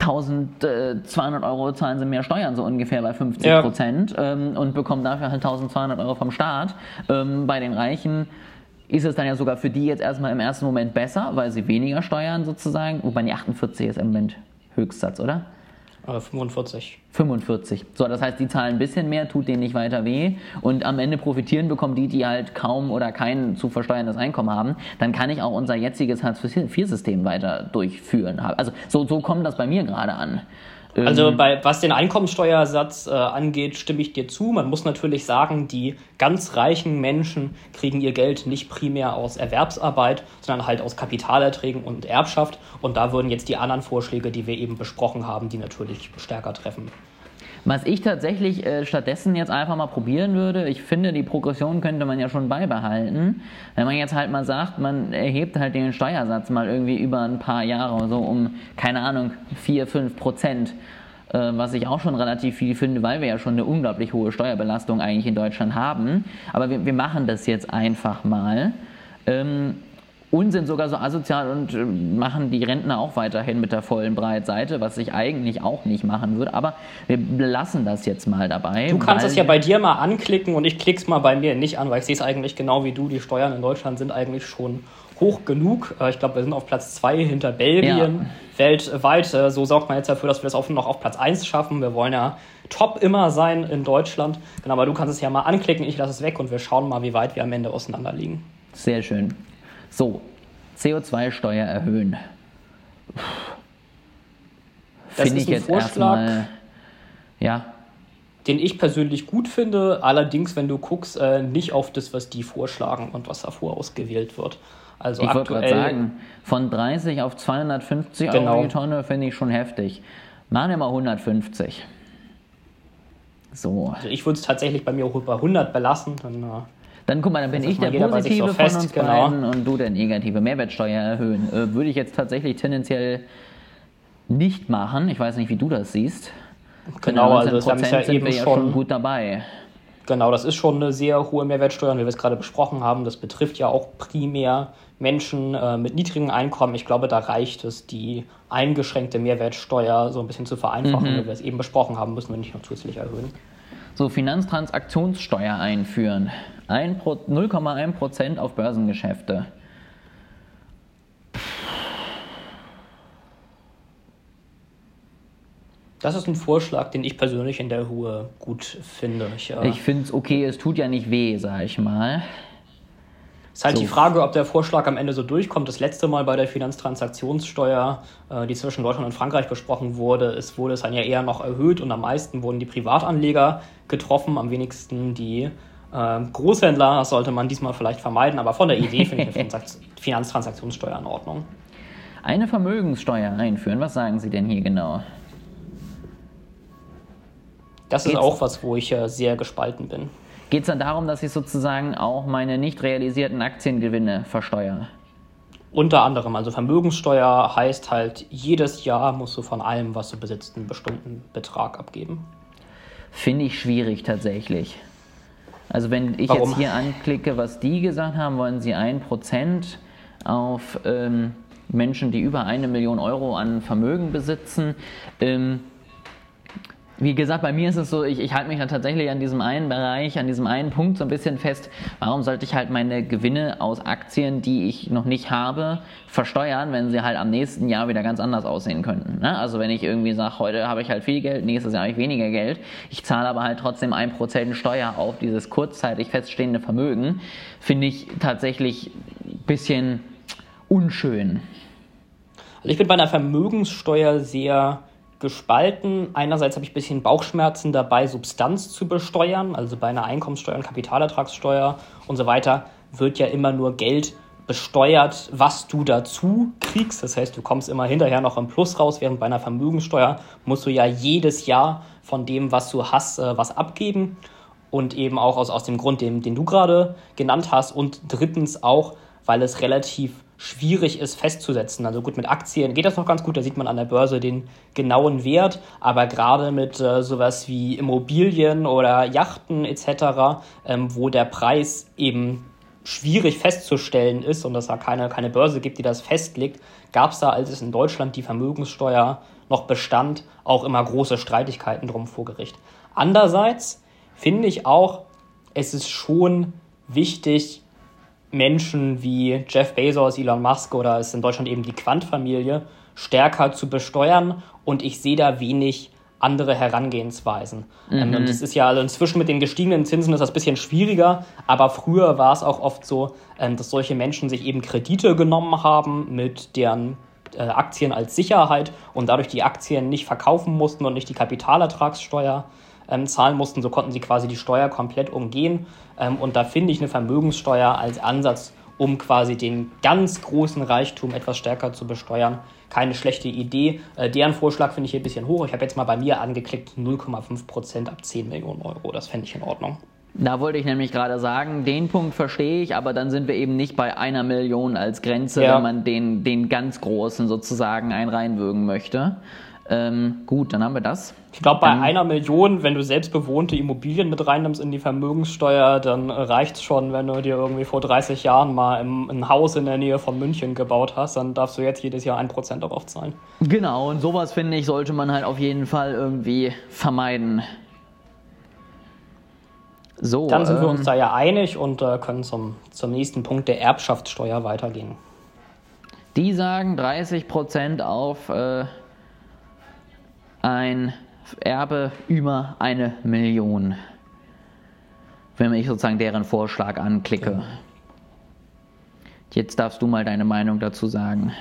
1200 Euro zahlen sie mehr Steuern, so ungefähr bei 50 Prozent ja. ähm, und bekommen dafür halt 1200 Euro vom Staat. Ähm, bei den Reichen ist es dann ja sogar für die jetzt erstmal im ersten Moment besser, weil sie weniger steuern sozusagen, wobei die 48 ist im Moment Höchstsatz, oder? 45. 45. So, das heißt, die zahlen ein bisschen mehr, tut denen nicht weiter weh und am Ende profitieren bekommen die, die halt kaum oder kein zu versteuerndes Einkommen haben. Dann kann ich auch unser jetziges Hartz-IV-System weiter durchführen. Also so, so kommt das bei mir gerade an. Also ähm, bei, was den Einkommensteuersatz äh, angeht, stimme ich dir zu. Man muss natürlich sagen, die ganz reichen Menschen kriegen ihr Geld nicht primär aus Erwerbsarbeit, sondern halt aus Kapitalerträgen und Erbschaft. Und da würden jetzt die anderen Vorschläge, die wir eben besprochen haben, die natürlich stärker treffen. Was ich tatsächlich äh, stattdessen jetzt einfach mal probieren würde, ich finde, die Progression könnte man ja schon beibehalten. Wenn man jetzt halt mal sagt, man erhebt halt den Steuersatz mal irgendwie über ein paar Jahre, so um, keine Ahnung, 4, 5 Prozent äh, was ich auch schon relativ viel finde, weil wir ja schon eine unglaublich hohe Steuerbelastung eigentlich in Deutschland haben. Aber wir, wir machen das jetzt einfach mal. Ähm, und sind sogar so asozial und äh, machen die Rentner auch weiterhin mit der vollen Breitseite, was ich eigentlich auch nicht machen würde. Aber wir lassen das jetzt mal dabei. Du kannst es ja bei dir mal anklicken und ich klick's mal bei mir nicht an, weil ich sehe es eigentlich genau wie du. Die Steuern in Deutschland sind eigentlich schon hoch genug. Äh, ich glaube, wir sind auf Platz 2 hinter Belgien. Ja. Weltweit, äh, so sorgt man jetzt dafür, dass wir das auch noch auf Platz 1 schaffen. Wir wollen ja top immer sein in Deutschland. Genau, aber du kannst es ja mal anklicken, ich lasse es weg und wir schauen mal, wie weit wir am Ende auseinander liegen. Sehr schön. So, CO2-Steuer erhöhen. Finde ich jetzt Vorschlag, erstmal, ja. Den ich persönlich gut finde, allerdings, wenn du guckst, äh, nicht auf das, was die vorschlagen und was davor ausgewählt wird. Also ich gerade sagen, von 30 auf 250 genau. Euro die Tonne finde ich schon heftig. Machen wir mal 150. So. Also ich würde es tatsächlich bei mir auch über 100 belassen. Dann äh, dann guck mal, dann bin ich der Positive so fest, von uns genau. beiden und du der Negative. Mehrwertsteuer erhöhen. Äh, würde ich jetzt tatsächlich tendenziell nicht machen. Ich weiß nicht, wie du das siehst. Genau, also das ja sind wir ja schon, schon gut dabei. Genau, das ist schon eine sehr hohe Mehrwertsteuer, wie wir es gerade besprochen haben. Das betrifft ja auch primär Menschen äh, mit niedrigem Einkommen. Ich glaube, da reicht es, die eingeschränkte Mehrwertsteuer so ein bisschen zu vereinfachen, mhm. wie wir es eben besprochen haben, müssen wir nicht noch zusätzlich erhöhen. So, Finanztransaktionssteuer einführen. 0,1% auf Börsengeschäfte. Das ist ein Vorschlag, den ich persönlich in der Ruhe gut finde. Ich, äh, ich finde es okay, es tut ja nicht weh, sag ich mal. Es ist halt so. die Frage, ob der Vorschlag am Ende so durchkommt. Das letzte Mal bei der Finanztransaktionssteuer, äh, die zwischen Deutschland und Frankreich besprochen wurde, ist, wurde es dann ja eher noch erhöht und am meisten wurden die Privatanleger getroffen, am wenigsten die äh, Großhändler. Sollte man diesmal vielleicht vermeiden, aber von der Idee finde ich eine Finanztransaktionssteuer in Ordnung. Eine Vermögenssteuer einführen, was sagen Sie denn hier genau? Das Geht's? ist auch was, wo ich äh, sehr gespalten bin. Geht es dann darum, dass ich sozusagen auch meine nicht realisierten Aktiengewinne versteuere? Unter anderem, also Vermögenssteuer heißt halt, jedes Jahr musst du von allem, was du besitzt, einen bestimmten Betrag abgeben. Finde ich schwierig tatsächlich. Also wenn ich Warum? jetzt hier anklicke, was die gesagt haben, wollen sie 1% auf ähm, Menschen, die über eine Million Euro an Vermögen besitzen. Ähm, wie gesagt, bei mir ist es so, ich, ich halte mich dann tatsächlich an diesem einen Bereich, an diesem einen Punkt so ein bisschen fest. Warum sollte ich halt meine Gewinne aus Aktien, die ich noch nicht habe, versteuern, wenn sie halt am nächsten Jahr wieder ganz anders aussehen könnten? Ne? Also wenn ich irgendwie sage, heute habe ich halt viel Geld, nächstes Jahr habe ich weniger Geld, ich zahle aber halt trotzdem ein Prozent Steuer auf dieses kurzzeitig feststehende Vermögen, finde ich tatsächlich ein bisschen unschön. Also ich bin bei einer Vermögenssteuer sehr gespalten. Einerseits habe ich ein bisschen Bauchschmerzen dabei, Substanz zu besteuern. Also bei einer Einkommenssteuer und Kapitalertragssteuer und so weiter wird ja immer nur Geld besteuert, was du dazu kriegst. Das heißt, du kommst immer hinterher noch im Plus raus, während bei einer Vermögenssteuer musst du ja jedes Jahr von dem, was du hast, äh, was abgeben. Und eben auch aus, aus dem Grund, den, den du gerade genannt hast. Und drittens auch, weil es relativ schwierig ist festzusetzen. Also gut, mit Aktien geht das noch ganz gut, da sieht man an der Börse den genauen Wert, aber gerade mit äh, sowas wie Immobilien oder Yachten etc., ähm, wo der Preis eben schwierig festzustellen ist und es da keine, keine Börse gibt, die das festlegt, gab es da, als es in Deutschland die Vermögenssteuer noch bestand, auch immer große Streitigkeiten drum vor Gericht. Andererseits finde ich auch, es ist schon wichtig, Menschen wie Jeff Bezos, Elon Musk oder ist in Deutschland eben die Quant-Familie stärker zu besteuern und ich sehe da wenig andere Herangehensweisen. Ähm, mhm. Und es ist ja also inzwischen mit den gestiegenen Zinsen ist das ein bisschen schwieriger, aber früher war es auch oft so, ähm, dass solche Menschen sich eben Kredite genommen haben mit deren äh, Aktien als Sicherheit und dadurch die Aktien nicht verkaufen mussten und nicht die Kapitalertragssteuer ähm, zahlen mussten. So konnten sie quasi die Steuer komplett umgehen. Ähm, und da finde ich eine Vermögenssteuer als Ansatz, um quasi den ganz großen Reichtum etwas stärker zu besteuern, keine schlechte Idee. Äh, deren Vorschlag finde ich hier ein bisschen hoch. Ich habe jetzt mal bei mir angeklickt 0,5 Prozent ab 10 Millionen Euro. Das fände ich in Ordnung. Da wollte ich nämlich gerade sagen, den Punkt verstehe ich, aber dann sind wir eben nicht bei einer Million als Grenze, ja. wenn man den, den ganz großen sozusagen einreinwürgen möchte. Ähm, gut, dann haben wir das. Ich glaube, bei einer Million, wenn du selbstbewohnte Immobilien mit reinnimmst in die Vermögenssteuer, dann reicht es schon, wenn du dir irgendwie vor 30 Jahren mal im, ein Haus in der Nähe von München gebaut hast, dann darfst du jetzt jedes Jahr ein Prozent darauf zahlen. Genau, und sowas finde ich, sollte man halt auf jeden Fall irgendwie vermeiden. So, dann sind ähm, wir uns da ja einig und äh, können zum, zum nächsten Punkt der Erbschaftssteuer weitergehen. Die sagen 30% auf äh, ein Erbe über eine Million. Wenn ich sozusagen deren Vorschlag anklicke. Jetzt darfst du mal deine Meinung dazu sagen.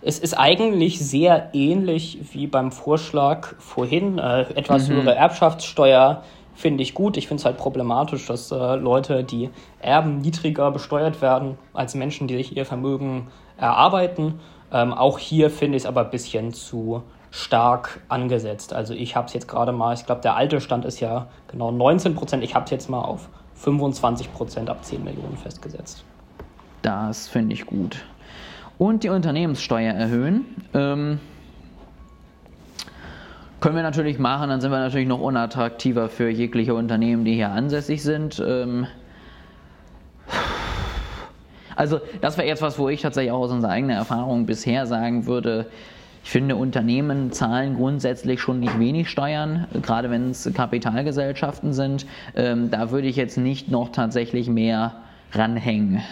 Es ist eigentlich sehr ähnlich wie beim Vorschlag vorhin. Äh, etwas mhm. höhere Erbschaftssteuer finde ich gut. Ich finde es halt problematisch, dass äh, Leute, die erben, niedriger besteuert werden als Menschen, die sich ihr Vermögen erarbeiten. Ähm, auch hier finde ich es aber ein bisschen zu stark angesetzt. Also ich habe es jetzt gerade mal, ich glaube, der alte Stand ist ja genau 19 Prozent. Ich habe es jetzt mal auf 25 Prozent ab 10 Millionen festgesetzt. Das finde ich gut. Und die Unternehmenssteuer erhöhen. Ähm, können wir natürlich machen, dann sind wir natürlich noch unattraktiver für jegliche Unternehmen, die hier ansässig sind. Ähm, also das wäre jetzt was, wo ich tatsächlich auch aus unserer eigenen Erfahrung bisher sagen würde, ich finde, Unternehmen zahlen grundsätzlich schon nicht wenig Steuern, gerade wenn es Kapitalgesellschaften sind. Ähm, da würde ich jetzt nicht noch tatsächlich mehr ranhängen.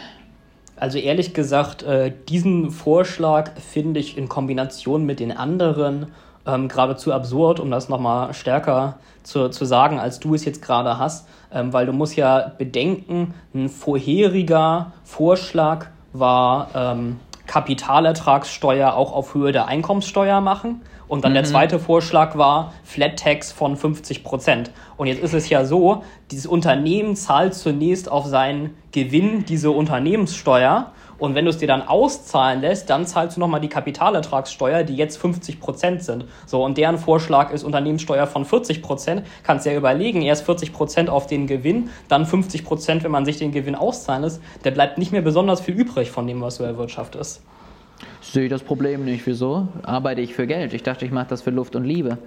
Also ehrlich gesagt, äh, diesen Vorschlag finde ich in Kombination mit den anderen ähm, geradezu absurd, um das nochmal stärker zu, zu sagen, als du es jetzt gerade hast, ähm, weil du musst ja bedenken, ein vorheriger Vorschlag war ähm, Kapitalertragssteuer auch auf Höhe der Einkommenssteuer machen. Und dann mhm. der zweite Vorschlag war Flat Tax von 50 Prozent. Und jetzt ist es ja so, dieses Unternehmen zahlt zunächst auf seinen Gewinn diese Unternehmenssteuer und wenn du es dir dann auszahlen lässt, dann zahlst du nochmal die Kapitalertragssteuer, die jetzt 50 Prozent sind. So, und deren Vorschlag ist Unternehmenssteuer von 40 Prozent. Kannst ja überlegen, erst 40 Prozent auf den Gewinn, dann 50 Prozent, wenn man sich den Gewinn auszahlen lässt. Der bleibt nicht mehr besonders viel übrig von dem, was du erwirtschaftest. Sehe ich das Problem nicht. Wieso? Arbeite ich für Geld? Ich dachte, ich mache das für Luft und Liebe.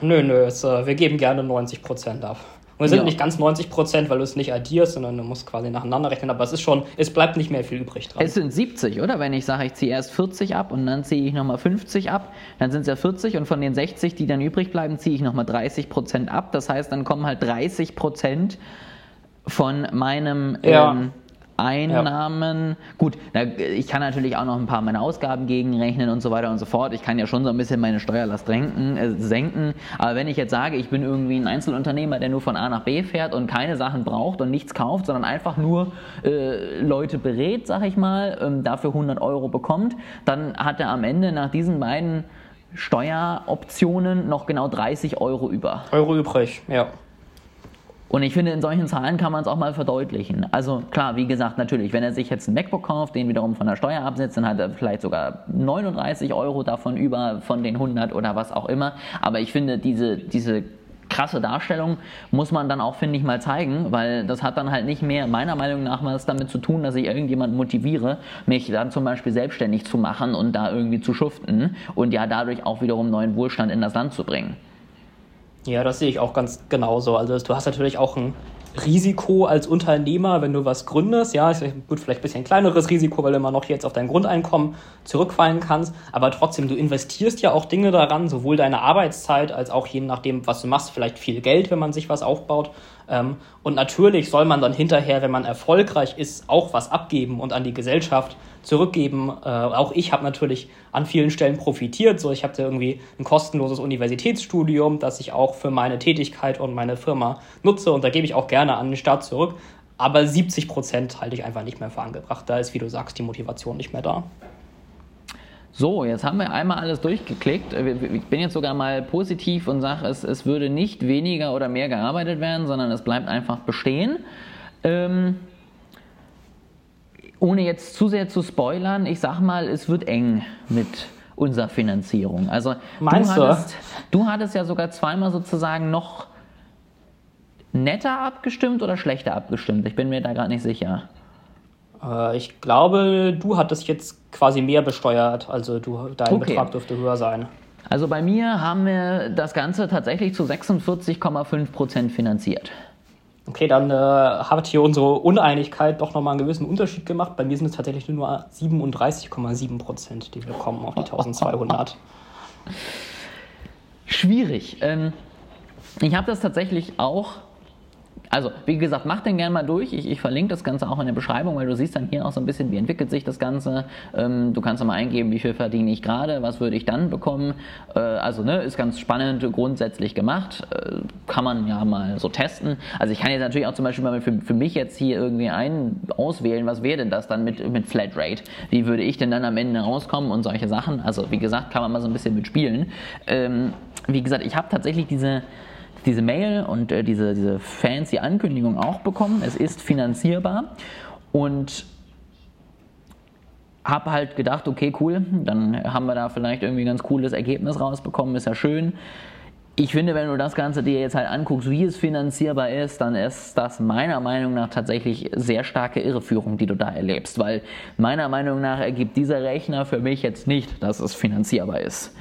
Nö, nö, es, äh, wir geben gerne 90 Prozent ab. Und es sind ja. nicht ganz 90 Prozent, weil du es nicht addierst, sondern du musst quasi nacheinander rechnen. Aber es ist schon, es bleibt nicht mehr viel übrig dran. Es sind 70, oder? Wenn ich sage, ich ziehe erst 40 ab und dann ziehe ich nochmal 50 ab, dann sind es ja 40 und von den 60, die dann übrig bleiben, ziehe ich nochmal 30 Prozent ab. Das heißt, dann kommen halt 30 Prozent von meinem ja. ähm, Einnahmen. Ja. Gut, na, ich kann natürlich auch noch ein paar meiner Ausgaben gegenrechnen und so weiter und so fort. Ich kann ja schon so ein bisschen meine Steuerlast renken, äh, senken. Aber wenn ich jetzt sage, ich bin irgendwie ein Einzelunternehmer, der nur von A nach B fährt und keine Sachen braucht und nichts kauft, sondern einfach nur äh, Leute berät, sag ich mal, ähm, dafür 100 Euro bekommt, dann hat er am Ende nach diesen beiden Steueroptionen noch genau 30 Euro über. Euro übrig, ja. Und ich finde, in solchen Zahlen kann man es auch mal verdeutlichen. Also klar, wie gesagt, natürlich, wenn er sich jetzt ein MacBook kauft, den wiederum von der Steuer absetzt, dann hat er vielleicht sogar 39 Euro davon über von den 100 oder was auch immer. Aber ich finde, diese, diese krasse Darstellung muss man dann auch, finde ich, mal zeigen, weil das hat dann halt nicht mehr meiner Meinung nach was damit zu tun, dass ich irgendjemand motiviere, mich dann zum Beispiel selbstständig zu machen und da irgendwie zu schuften und ja dadurch auch wiederum neuen Wohlstand in das Land zu bringen. Ja, das sehe ich auch ganz genauso. Also du hast natürlich auch ein Risiko als Unternehmer, wenn du was gründest. Ja, ist gut, vielleicht ein bisschen kleineres Risiko, weil du immer noch jetzt auf dein Grundeinkommen zurückfallen kannst. Aber trotzdem, du investierst ja auch Dinge daran, sowohl deine Arbeitszeit als auch je nachdem, was du machst, vielleicht viel Geld, wenn man sich was aufbaut. Ähm, und natürlich soll man dann hinterher, wenn man erfolgreich ist, auch was abgeben und an die Gesellschaft zurückgeben. Äh, auch ich habe natürlich an vielen Stellen profitiert. So, ich hatte irgendwie ein kostenloses Universitätsstudium, das ich auch für meine Tätigkeit und meine Firma nutze und da gebe ich auch gerne an den Staat zurück. Aber 70 Prozent halte ich einfach nicht mehr für angebracht. Da ist, wie du sagst, die Motivation nicht mehr da. So, jetzt haben wir einmal alles durchgeklickt. Ich bin jetzt sogar mal positiv und sage, es, es würde nicht weniger oder mehr gearbeitet werden, sondern es bleibt einfach bestehen. Ähm, ohne jetzt zu sehr zu spoilern, ich sag mal, es wird eng mit unserer Finanzierung. Also Meinst du hattest, du hattest ja sogar zweimal sozusagen noch netter abgestimmt oder schlechter abgestimmt. Ich bin mir da gerade nicht sicher. Äh, ich glaube, du hattest jetzt quasi mehr besteuert, also du, dein okay. Betrag dürfte höher sein. Also bei mir haben wir das Ganze tatsächlich zu 46,5 Prozent finanziert. Okay, dann äh, hat hier unsere Uneinigkeit doch nochmal einen gewissen Unterschied gemacht. Bei mir sind es tatsächlich nur 37,7 Prozent, die wir kommen auf die 1200. Schwierig. Ähm, ich habe das tatsächlich auch also, wie gesagt, mach den gerne mal durch. Ich, ich, verlinke das Ganze auch in der Beschreibung, weil du siehst dann hier auch so ein bisschen, wie entwickelt sich das Ganze. Ähm, du kannst mal eingeben, wie viel verdiene ich gerade, was würde ich dann bekommen. Äh, also, ne, ist ganz spannend, grundsätzlich gemacht. Äh, kann man ja mal so testen. Also, ich kann jetzt natürlich auch zum Beispiel mal für, für mich jetzt hier irgendwie einen auswählen, was wäre denn das dann mit, mit Flatrate? Wie würde ich denn dann am Ende rauskommen und solche Sachen? Also, wie gesagt, kann man mal so ein bisschen mitspielen. Ähm, wie gesagt, ich habe tatsächlich diese diese Mail und äh, diese, diese fancy Ankündigung auch bekommen. Es ist finanzierbar und habe halt gedacht, okay, cool, dann haben wir da vielleicht irgendwie ein ganz cooles Ergebnis rausbekommen, ist ja schön. Ich finde, wenn du das Ganze dir jetzt halt anguckst, wie es finanzierbar ist, dann ist das meiner Meinung nach tatsächlich sehr starke Irreführung, die du da erlebst, weil meiner Meinung nach ergibt dieser Rechner für mich jetzt nicht, dass es finanzierbar ist.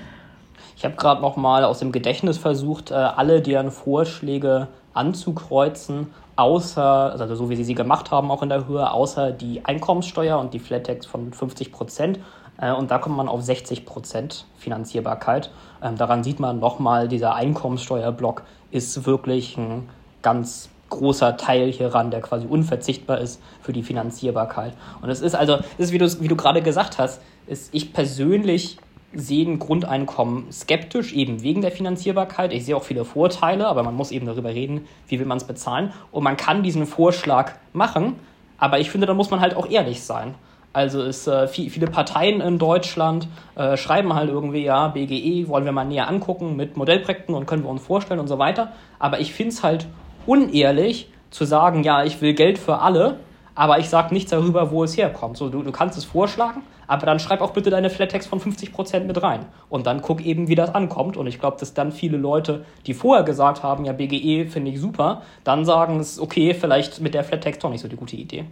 Ich habe gerade noch mal aus dem Gedächtnis versucht, äh, alle deren Vorschläge anzukreuzen, außer, also so wie sie sie gemacht haben, auch in der Höhe, außer die Einkommenssteuer und die Flat Tax von 50 Prozent. Äh, und da kommt man auf 60 Prozent Finanzierbarkeit. Ähm, daran sieht man nochmal, dieser Einkommenssteuerblock ist wirklich ein ganz großer Teil hieran, der quasi unverzichtbar ist für die Finanzierbarkeit. Und es ist also, es ist, wie du, wie du gerade gesagt hast, ist ich persönlich sehen Grundeinkommen skeptisch, eben wegen der Finanzierbarkeit. Ich sehe auch viele Vorteile, aber man muss eben darüber reden, wie will man es bezahlen. Und man kann diesen Vorschlag machen, aber ich finde, da muss man halt auch ehrlich sein. Also es, äh, viele Parteien in Deutschland äh, schreiben halt irgendwie, ja, BGE wollen wir mal näher angucken mit Modellprojekten und können wir uns vorstellen und so weiter. Aber ich finde es halt unehrlich zu sagen, ja, ich will Geld für alle, aber ich sage nichts darüber, wo es herkommt. So, du, du kannst es vorschlagen, aber dann schreib auch bitte deine Flat Tax von 50% mit rein. Und dann guck eben, wie das ankommt. Und ich glaube, dass dann viele Leute, die vorher gesagt haben, ja, BGE finde ich super, dann sagen es, okay, vielleicht mit der Flat Tax doch nicht so die gute Idee.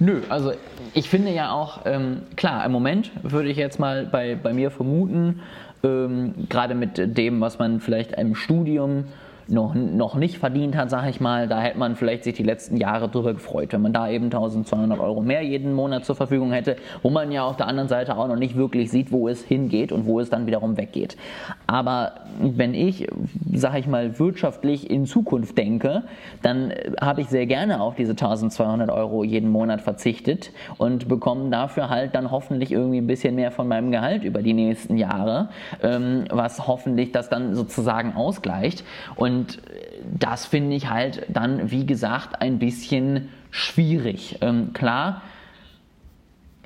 Nö, also ich finde ja auch, ähm, klar, im Moment würde ich jetzt mal bei, bei mir vermuten, ähm, gerade mit dem, was man vielleicht im Studium noch, noch nicht verdient hat, sage ich mal, da hätte man vielleicht sich die letzten Jahre drüber gefreut, wenn man da eben 1200 Euro mehr jeden Monat zur Verfügung hätte, wo man ja auf der anderen Seite auch noch nicht wirklich sieht, wo es hingeht und wo es dann wiederum weggeht. Aber wenn ich, sage ich mal, wirtschaftlich in Zukunft denke, dann habe ich sehr gerne auf diese 1200 Euro jeden Monat verzichtet und bekomme dafür halt dann hoffentlich irgendwie ein bisschen mehr von meinem Gehalt über die nächsten Jahre, ähm, was hoffentlich das dann sozusagen ausgleicht. Und und das finde ich halt dann, wie gesagt, ein bisschen schwierig. Ähm, klar,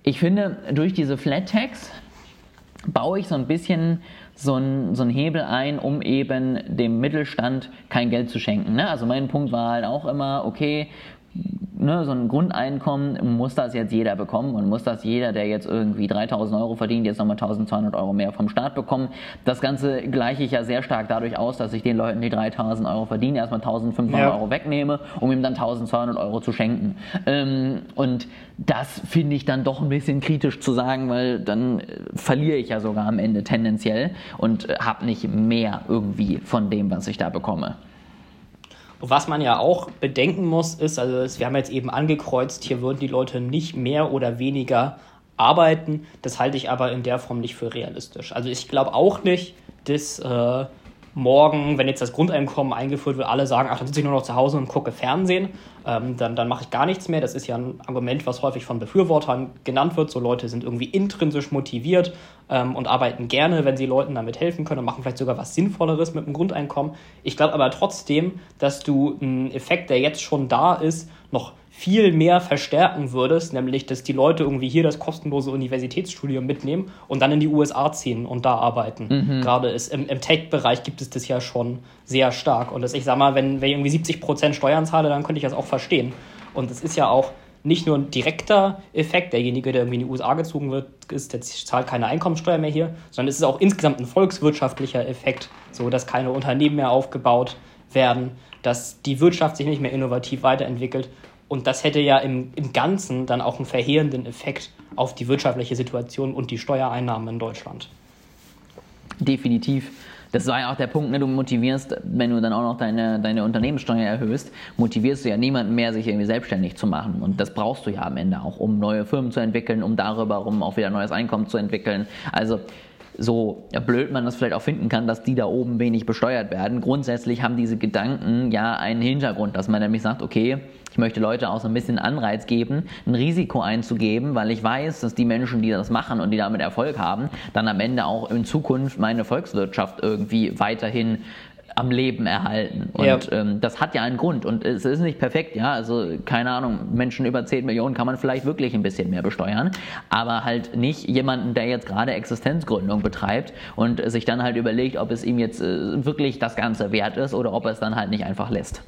ich finde, durch diese Flat Tax baue ich so ein bisschen so einen so Hebel ein, um eben dem Mittelstand kein Geld zu schenken. Ne? Also mein Punkt war halt auch immer, okay, ne, so ein Grundeinkommen, muss das jetzt jeder bekommen und muss das jeder, der jetzt irgendwie 3000 Euro verdient, jetzt nochmal 1200 Euro mehr vom Staat bekommen. Das Ganze gleiche ich ja sehr stark dadurch aus, dass ich den Leuten, die 3000 Euro verdienen, erstmal 1500 ja. Euro wegnehme, um ihm dann 1200 Euro zu schenken. Ähm, und das finde ich dann doch ein bisschen kritisch zu sagen, weil dann äh, verliere ich ja sogar am Ende tendenziell und äh, habe nicht mehr irgendwie von dem, was ich da bekomme. Was man ja auch bedenken muss, ist, also wir haben jetzt eben angekreuzt, hier würden die Leute nicht mehr oder weniger arbeiten. Das halte ich aber in der Form nicht für realistisch. Also ich glaube auch nicht, dass äh, morgen, wenn jetzt das Grundeinkommen eingeführt wird, alle sagen, ach, dann sitze ich nur noch zu Hause und gucke Fernsehen, ähm, dann, dann mache ich gar nichts mehr. Das ist ja ein Argument, was häufig von Befürwortern genannt wird. So Leute sind irgendwie intrinsisch motiviert ähm, und arbeiten gerne, wenn sie Leuten damit helfen können und machen vielleicht sogar was Sinnvolleres mit dem Grundeinkommen. Ich glaube aber trotzdem, dass du einen Effekt, der jetzt schon da ist, noch viel mehr verstärken würdest, nämlich dass die Leute irgendwie hier das kostenlose Universitätsstudium mitnehmen und dann in die USA ziehen und da arbeiten. Mhm. Gerade ist, im, im Tech-Bereich gibt es das ja schon sehr stark. Und das, ich sag mal, wenn, wenn ich irgendwie 70 Prozent Steuern zahle, dann könnte ich das auch verstehen. Und es ist ja auch nicht nur ein direkter Effekt, derjenige, der irgendwie in die USA gezogen wird, ist, der zahlt keine Einkommensteuer mehr hier, sondern es ist auch insgesamt ein volkswirtschaftlicher Effekt, so dass keine Unternehmen mehr aufgebaut werden, dass die Wirtschaft sich nicht mehr innovativ weiterentwickelt und das hätte ja im, im Ganzen dann auch einen verheerenden Effekt auf die wirtschaftliche Situation und die Steuereinnahmen in Deutschland. Definitiv. Das war ja auch der Punkt, ne? du motivierst, wenn du dann auch noch deine, deine Unternehmenssteuer erhöhst, motivierst du ja niemanden mehr, sich irgendwie selbstständig zu machen. Und das brauchst du ja am Ende auch, um neue Firmen zu entwickeln, um darüber rum auch wieder neues Einkommen zu entwickeln. Also so blöd man das vielleicht auch finden kann, dass die da oben wenig besteuert werden. Grundsätzlich haben diese Gedanken ja einen Hintergrund, dass man nämlich sagt, okay, ich möchte Leute auch so ein bisschen Anreiz geben, ein Risiko einzugeben, weil ich weiß, dass die Menschen, die das machen und die damit Erfolg haben, dann am Ende auch in Zukunft meine Volkswirtschaft irgendwie weiterhin am Leben erhalten. Und ja. ähm, das hat ja einen Grund. Und es ist nicht perfekt, ja. Also, keine Ahnung, Menschen über 10 Millionen kann man vielleicht wirklich ein bisschen mehr besteuern. Aber halt nicht jemanden, der jetzt gerade Existenzgründung betreibt und sich dann halt überlegt, ob es ihm jetzt äh, wirklich das Ganze wert ist oder ob er es dann halt nicht einfach lässt.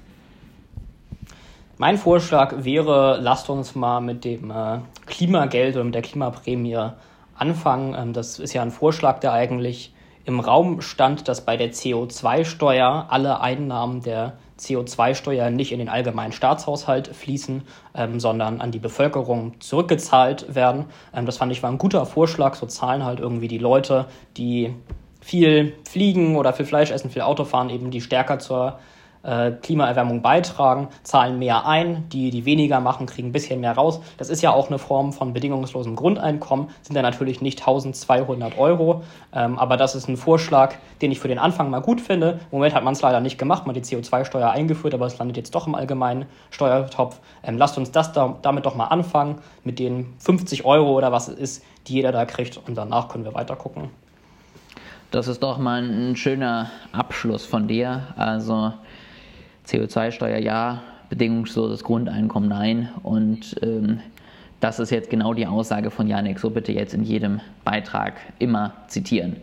Mein Vorschlag wäre, lasst uns mal mit dem äh, Klimageld oder mit der Klimaprämie anfangen. Ähm, das ist ja ein Vorschlag, der eigentlich im Raum stand, dass bei der CO2-Steuer alle Einnahmen der CO2-Steuer nicht in den allgemeinen Staatshaushalt fließen, ähm, sondern an die Bevölkerung zurückgezahlt werden. Ähm, das fand ich war ein guter Vorschlag. So zahlen halt irgendwie die Leute, die viel fliegen oder viel Fleisch essen, viel Auto fahren, eben die stärker zur äh, Klimaerwärmung beitragen, zahlen mehr ein, die, die weniger machen, kriegen ein bisschen mehr raus. Das ist ja auch eine Form von bedingungslosem Grundeinkommen, sind ja natürlich nicht 1200 Euro, ähm, aber das ist ein Vorschlag, den ich für den Anfang mal gut finde. Im Moment hat man es leider nicht gemacht, man hat die CO2-Steuer eingeführt, aber es landet jetzt doch im allgemeinen Steuertopf. Ähm, lasst uns das da, damit doch mal anfangen, mit den 50 Euro oder was es ist, die jeder da kriegt und danach können wir weiter gucken. Das ist doch mal ein schöner Abschluss von dir. Also CO2-Steuer ja, bedingungsloses Grundeinkommen nein. Und ähm, das ist jetzt genau die Aussage von Janik. So bitte jetzt in jedem Beitrag immer zitieren.